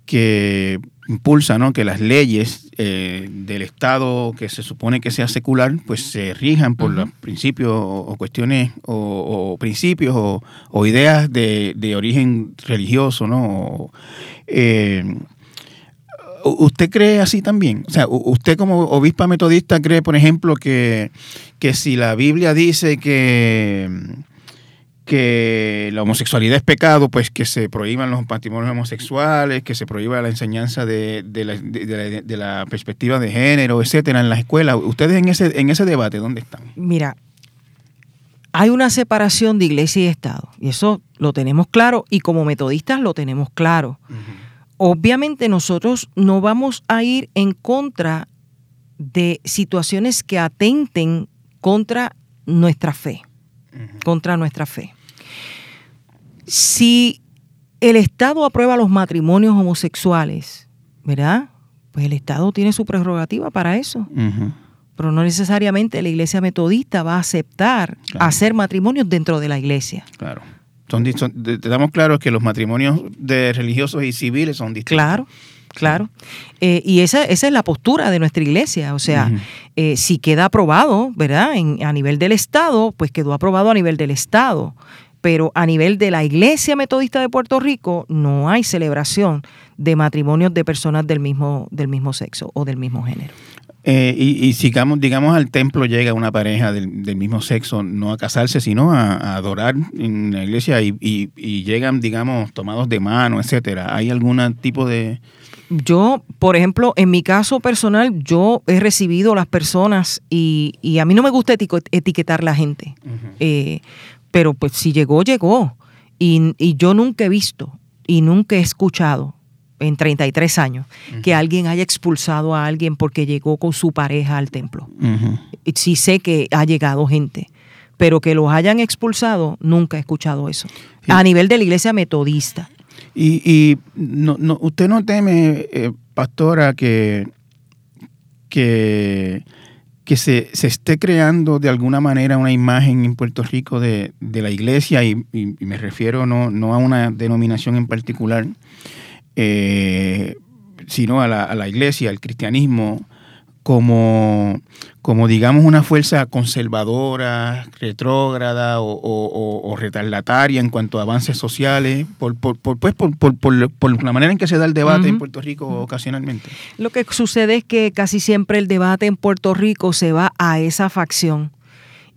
que impulsa ¿no? que las leyes eh, del Estado que se supone que sea secular, pues se rijan por los principios o, cuestiones o, principios o, ideas de, origen religioso, ¿no? Eh, ¿Usted cree así también? O sea, usted como obispa metodista cree, por ejemplo, que, que si la Biblia dice que que la homosexualidad es pecado, pues que se prohíban los matrimonios homosexuales, que se prohíba la enseñanza de, la, perspectiva de género, etcétera, en las escuelas. Ustedes en ese, en ese debate, ¿dónde están? Mira, hay una separación de iglesia y Estado, y eso lo tenemos claro, y como metodistas lo tenemos claro. Obviamente nosotros no vamos a ir en contra de situaciones que atenten contra nuestra fe contra nuestra fe. Si el Estado aprueba los matrimonios homosexuales, ¿verdad? Pues el Estado tiene su prerrogativa para eso. Pero no necesariamente la iglesia metodista va a aceptar hacer matrimonios dentro de la iglesia. Claro. Son, te damos claro que los matrimonios de religiosos y civiles son distintos. Claro, Claro. Eh, y esa, esa, es la postura de nuestra iglesia. O sea, eh, si queda aprobado, ¿verdad? En, a nivel del Estado, pues quedó aprobado a nivel del Estado. Pero a nivel de la Iglesia Metodista de Puerto Rico no hay celebración de matrimonios de personas del mismo, del mismo sexo o del mismo género. Eh, y, y sigamos, digamos, al templo llega una pareja del, mismo sexo, no a casarse, sino a, adorar en la iglesia y, y, llegan, digamos, tomados de mano, etcétera. ¿Hay algún tipo de, yo, por ejemplo, en mi caso personal, yo he recibido las personas y, a mí no me gusta etiquetar a la gente. Eh, pero pues si llegó, llegó. Y, yo nunca he visto y nunca he escuchado en 33 años que alguien haya expulsado a alguien porque llegó con su pareja al templo. Sí sé que ha llegado gente, pero que los hayan expulsado, nunca he escuchado eso. A nivel de la iglesia metodista. Y, no, no, usted no teme, eh, pastora, que, que, que se, esté creando de alguna manera una imagen en Puerto Rico de, la iglesia, y, me refiero no, no, a una denominación en particular, eh, sino a la, a la iglesia, al cristianismo, como, como digamos una fuerza conservadora, retrógrada o, o, o retardataria en cuanto a avances sociales, por, por, por, pues, por, por, por la manera en que se da el debate en Puerto Rico ocasionalmente. Lo que sucede es que casi siempre el debate en Puerto Rico se va a esa facción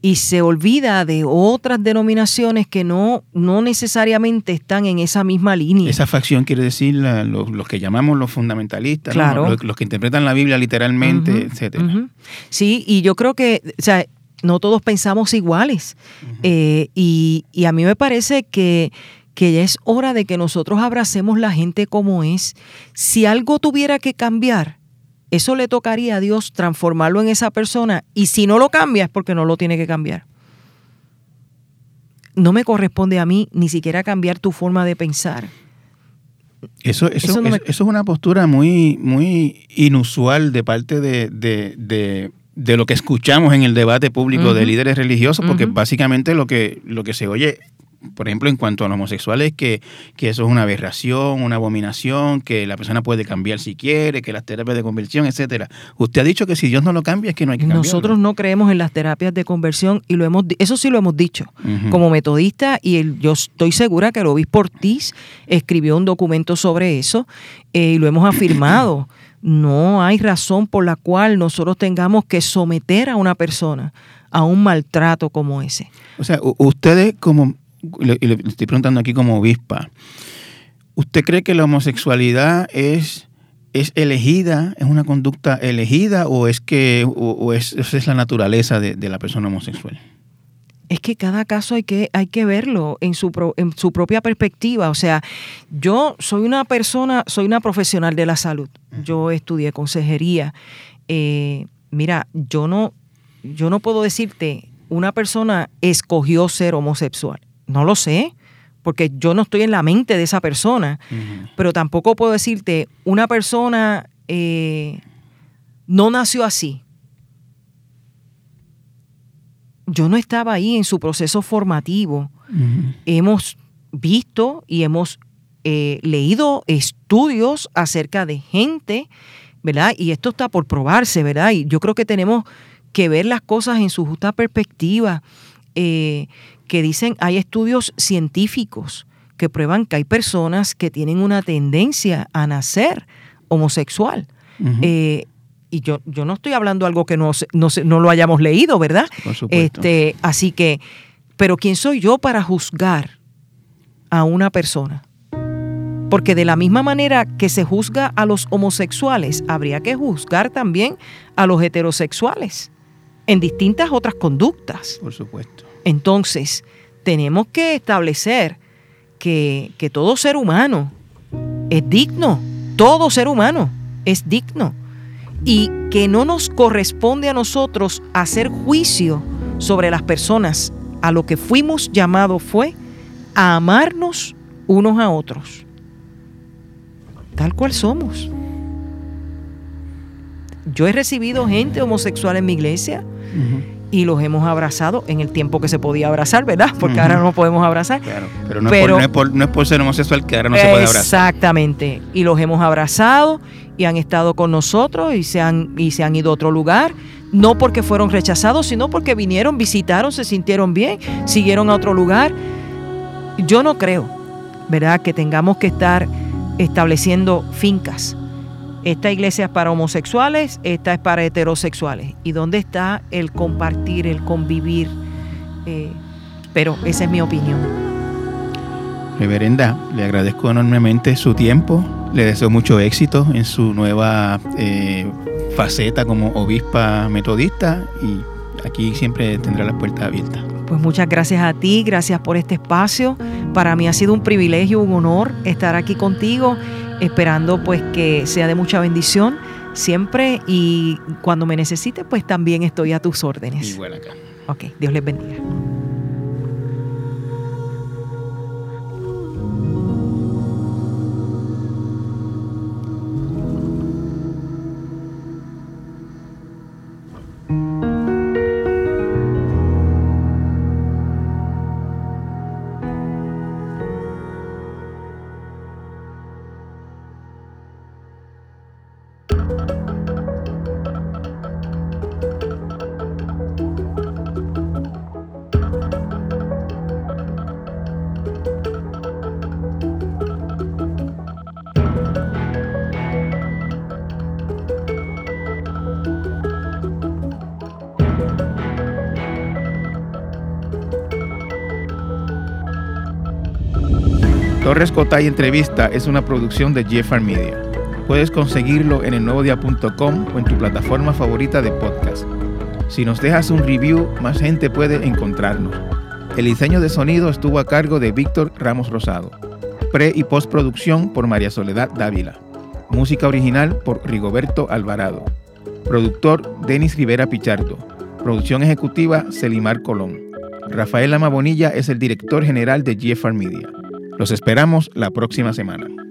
y se olvida de otras denominaciones que no, no necesariamente están en esa misma línea. Esa facción quiere decir los, que llamamos los fundamentalistas, los, que interpretan la Biblia literalmente, etcétera. Sí, y yo creo que, o sea, no todos pensamos iguales. Eh, y, y, a mí me parece que, que ya es hora de que nosotros abracemos la gente como es. Si algo tuviera que cambiar, eso le tocaría a Dios transformarlo en esa persona y si no lo cambia es porque no lo tiene que cambiar. No me corresponde a mí ni siquiera cambiar tu forma de pensar. Eso, eso, es una postura muy, muy inusual de parte de, de, de, lo que escuchamos en el debate público de líderes religiosos, porque básicamente lo que, lo que se oye por ejemplo, en cuanto a los homosexuales, que, que, eso es una aberración, una abominación, que la persona puede cambiar si quiere, que las terapias de conversión, etcétera. Usted ha dicho que si Dios no lo cambia es que no hay que cambiarlo. Nosotros no creemos en las terapias de conversión y lo hemos eso sí lo hemos dicho como metodista y el, yo estoy segura que el obispo Ortiz escribió un documento sobre eso eh, y lo hemos afirmado. No hay razón por la cual nosotros tengamos que someter a una persona a un maltrato como ese. O sea, ustedes como le, le estoy preguntando aquí como obispa, ¿usted cree que la homosexualidad es, es elegida, es una conducta elegida o es que o, es, es, la naturaleza de, de, la persona homosexual? Es que cada caso hay que, hay que verlo en su, en su propia perspectiva. O sea, yo soy una persona, soy una profesional de la salud. Yo estudié consejería. Eh, mira, yo no, yo no puedo decirte una persona escogió ser homosexual. No lo sé, porque yo no estoy en la mente de esa persona, pero tampoco puedo decirte, una persona eh, no nació así. Yo no estaba ahí en su proceso formativo. Hemos visto y hemos eh, leído estudios acerca de gente, ¿verdad? Y esto está por probarse, ¿verdad? Y yo creo que tenemos que ver las cosas en su justa perspectiva. Eh, que dicen, hay estudios científicos que prueban que hay personas que tienen una tendencia a nacer homosexual. Eh, y yo, yo no estoy hablando algo que no, no, no lo hayamos leído, ¿verdad? Este, así que, pero ¿quién soy yo para juzgar a una persona? Porque de la misma manera que se juzga a los homosexuales, habría que juzgar también a los heterosexuales en distintas otras conductas. Por supuesto. Entonces, tenemos que establecer que, todo ser humano es digno, todo ser humano es digno y que no nos corresponde a nosotros hacer juicio sobre las personas. A lo que fuimos llamados fue a amarnos unos a otros, tal cual somos. Yo he recibido gente homosexual en mi iglesia y los hemos abrazado en el tiempo que se podía abrazar, ¿verdad? Porque ahora no podemos abrazar. Claro, pero, no, es por, no, es por, ser homosexual que ahora no se puede abrazar. Exactamente. Y los hemos abrazado y han estado con nosotros y se han, y se han ido a otro lugar. No porque fueron rechazados, sino porque vinieron, visitaron, se sintieron bien, siguieron a otro lugar. Yo no creo, ¿verdad?, que tengamos que estar estableciendo fincas esta iglesia es para homosexuales, esta es para heterosexuales. ¿Y dónde está el compartir, el convivir? Eh, pero esa es mi opinión. Reverenda, le agradezco enormemente su tiempo, le deseo mucho éxito en su nueva eh, faceta como obispa metodista y aquí siempre tendrá las puertas abiertas. Pues muchas gracias a ti, gracias por este espacio. Para mí ha sido un privilegio, un honor estar aquí contigo esperando pues que sea de mucha bendición siempre y cuando me necesite pues también estoy a tus órdenes. Igual acá. Ok, Dios les bendiga. Cotay Entrevista es una producción de Jeffar Media. Puedes conseguirlo en el elnuevodia.com o en tu plataforma favorita de podcast. Si nos dejas un review, más gente puede encontrarnos. El diseño de sonido estuvo a cargo de Víctor Ramos Rosado. Pre y postproducción por María Soledad Dávila. Música original por Rigoberto Alvarado. Productor Denis Rivera Pichardo. Producción ejecutiva Celimar Colón. Rafael Amabonilla es el director general de GFR Media. Los esperamos la próxima semana.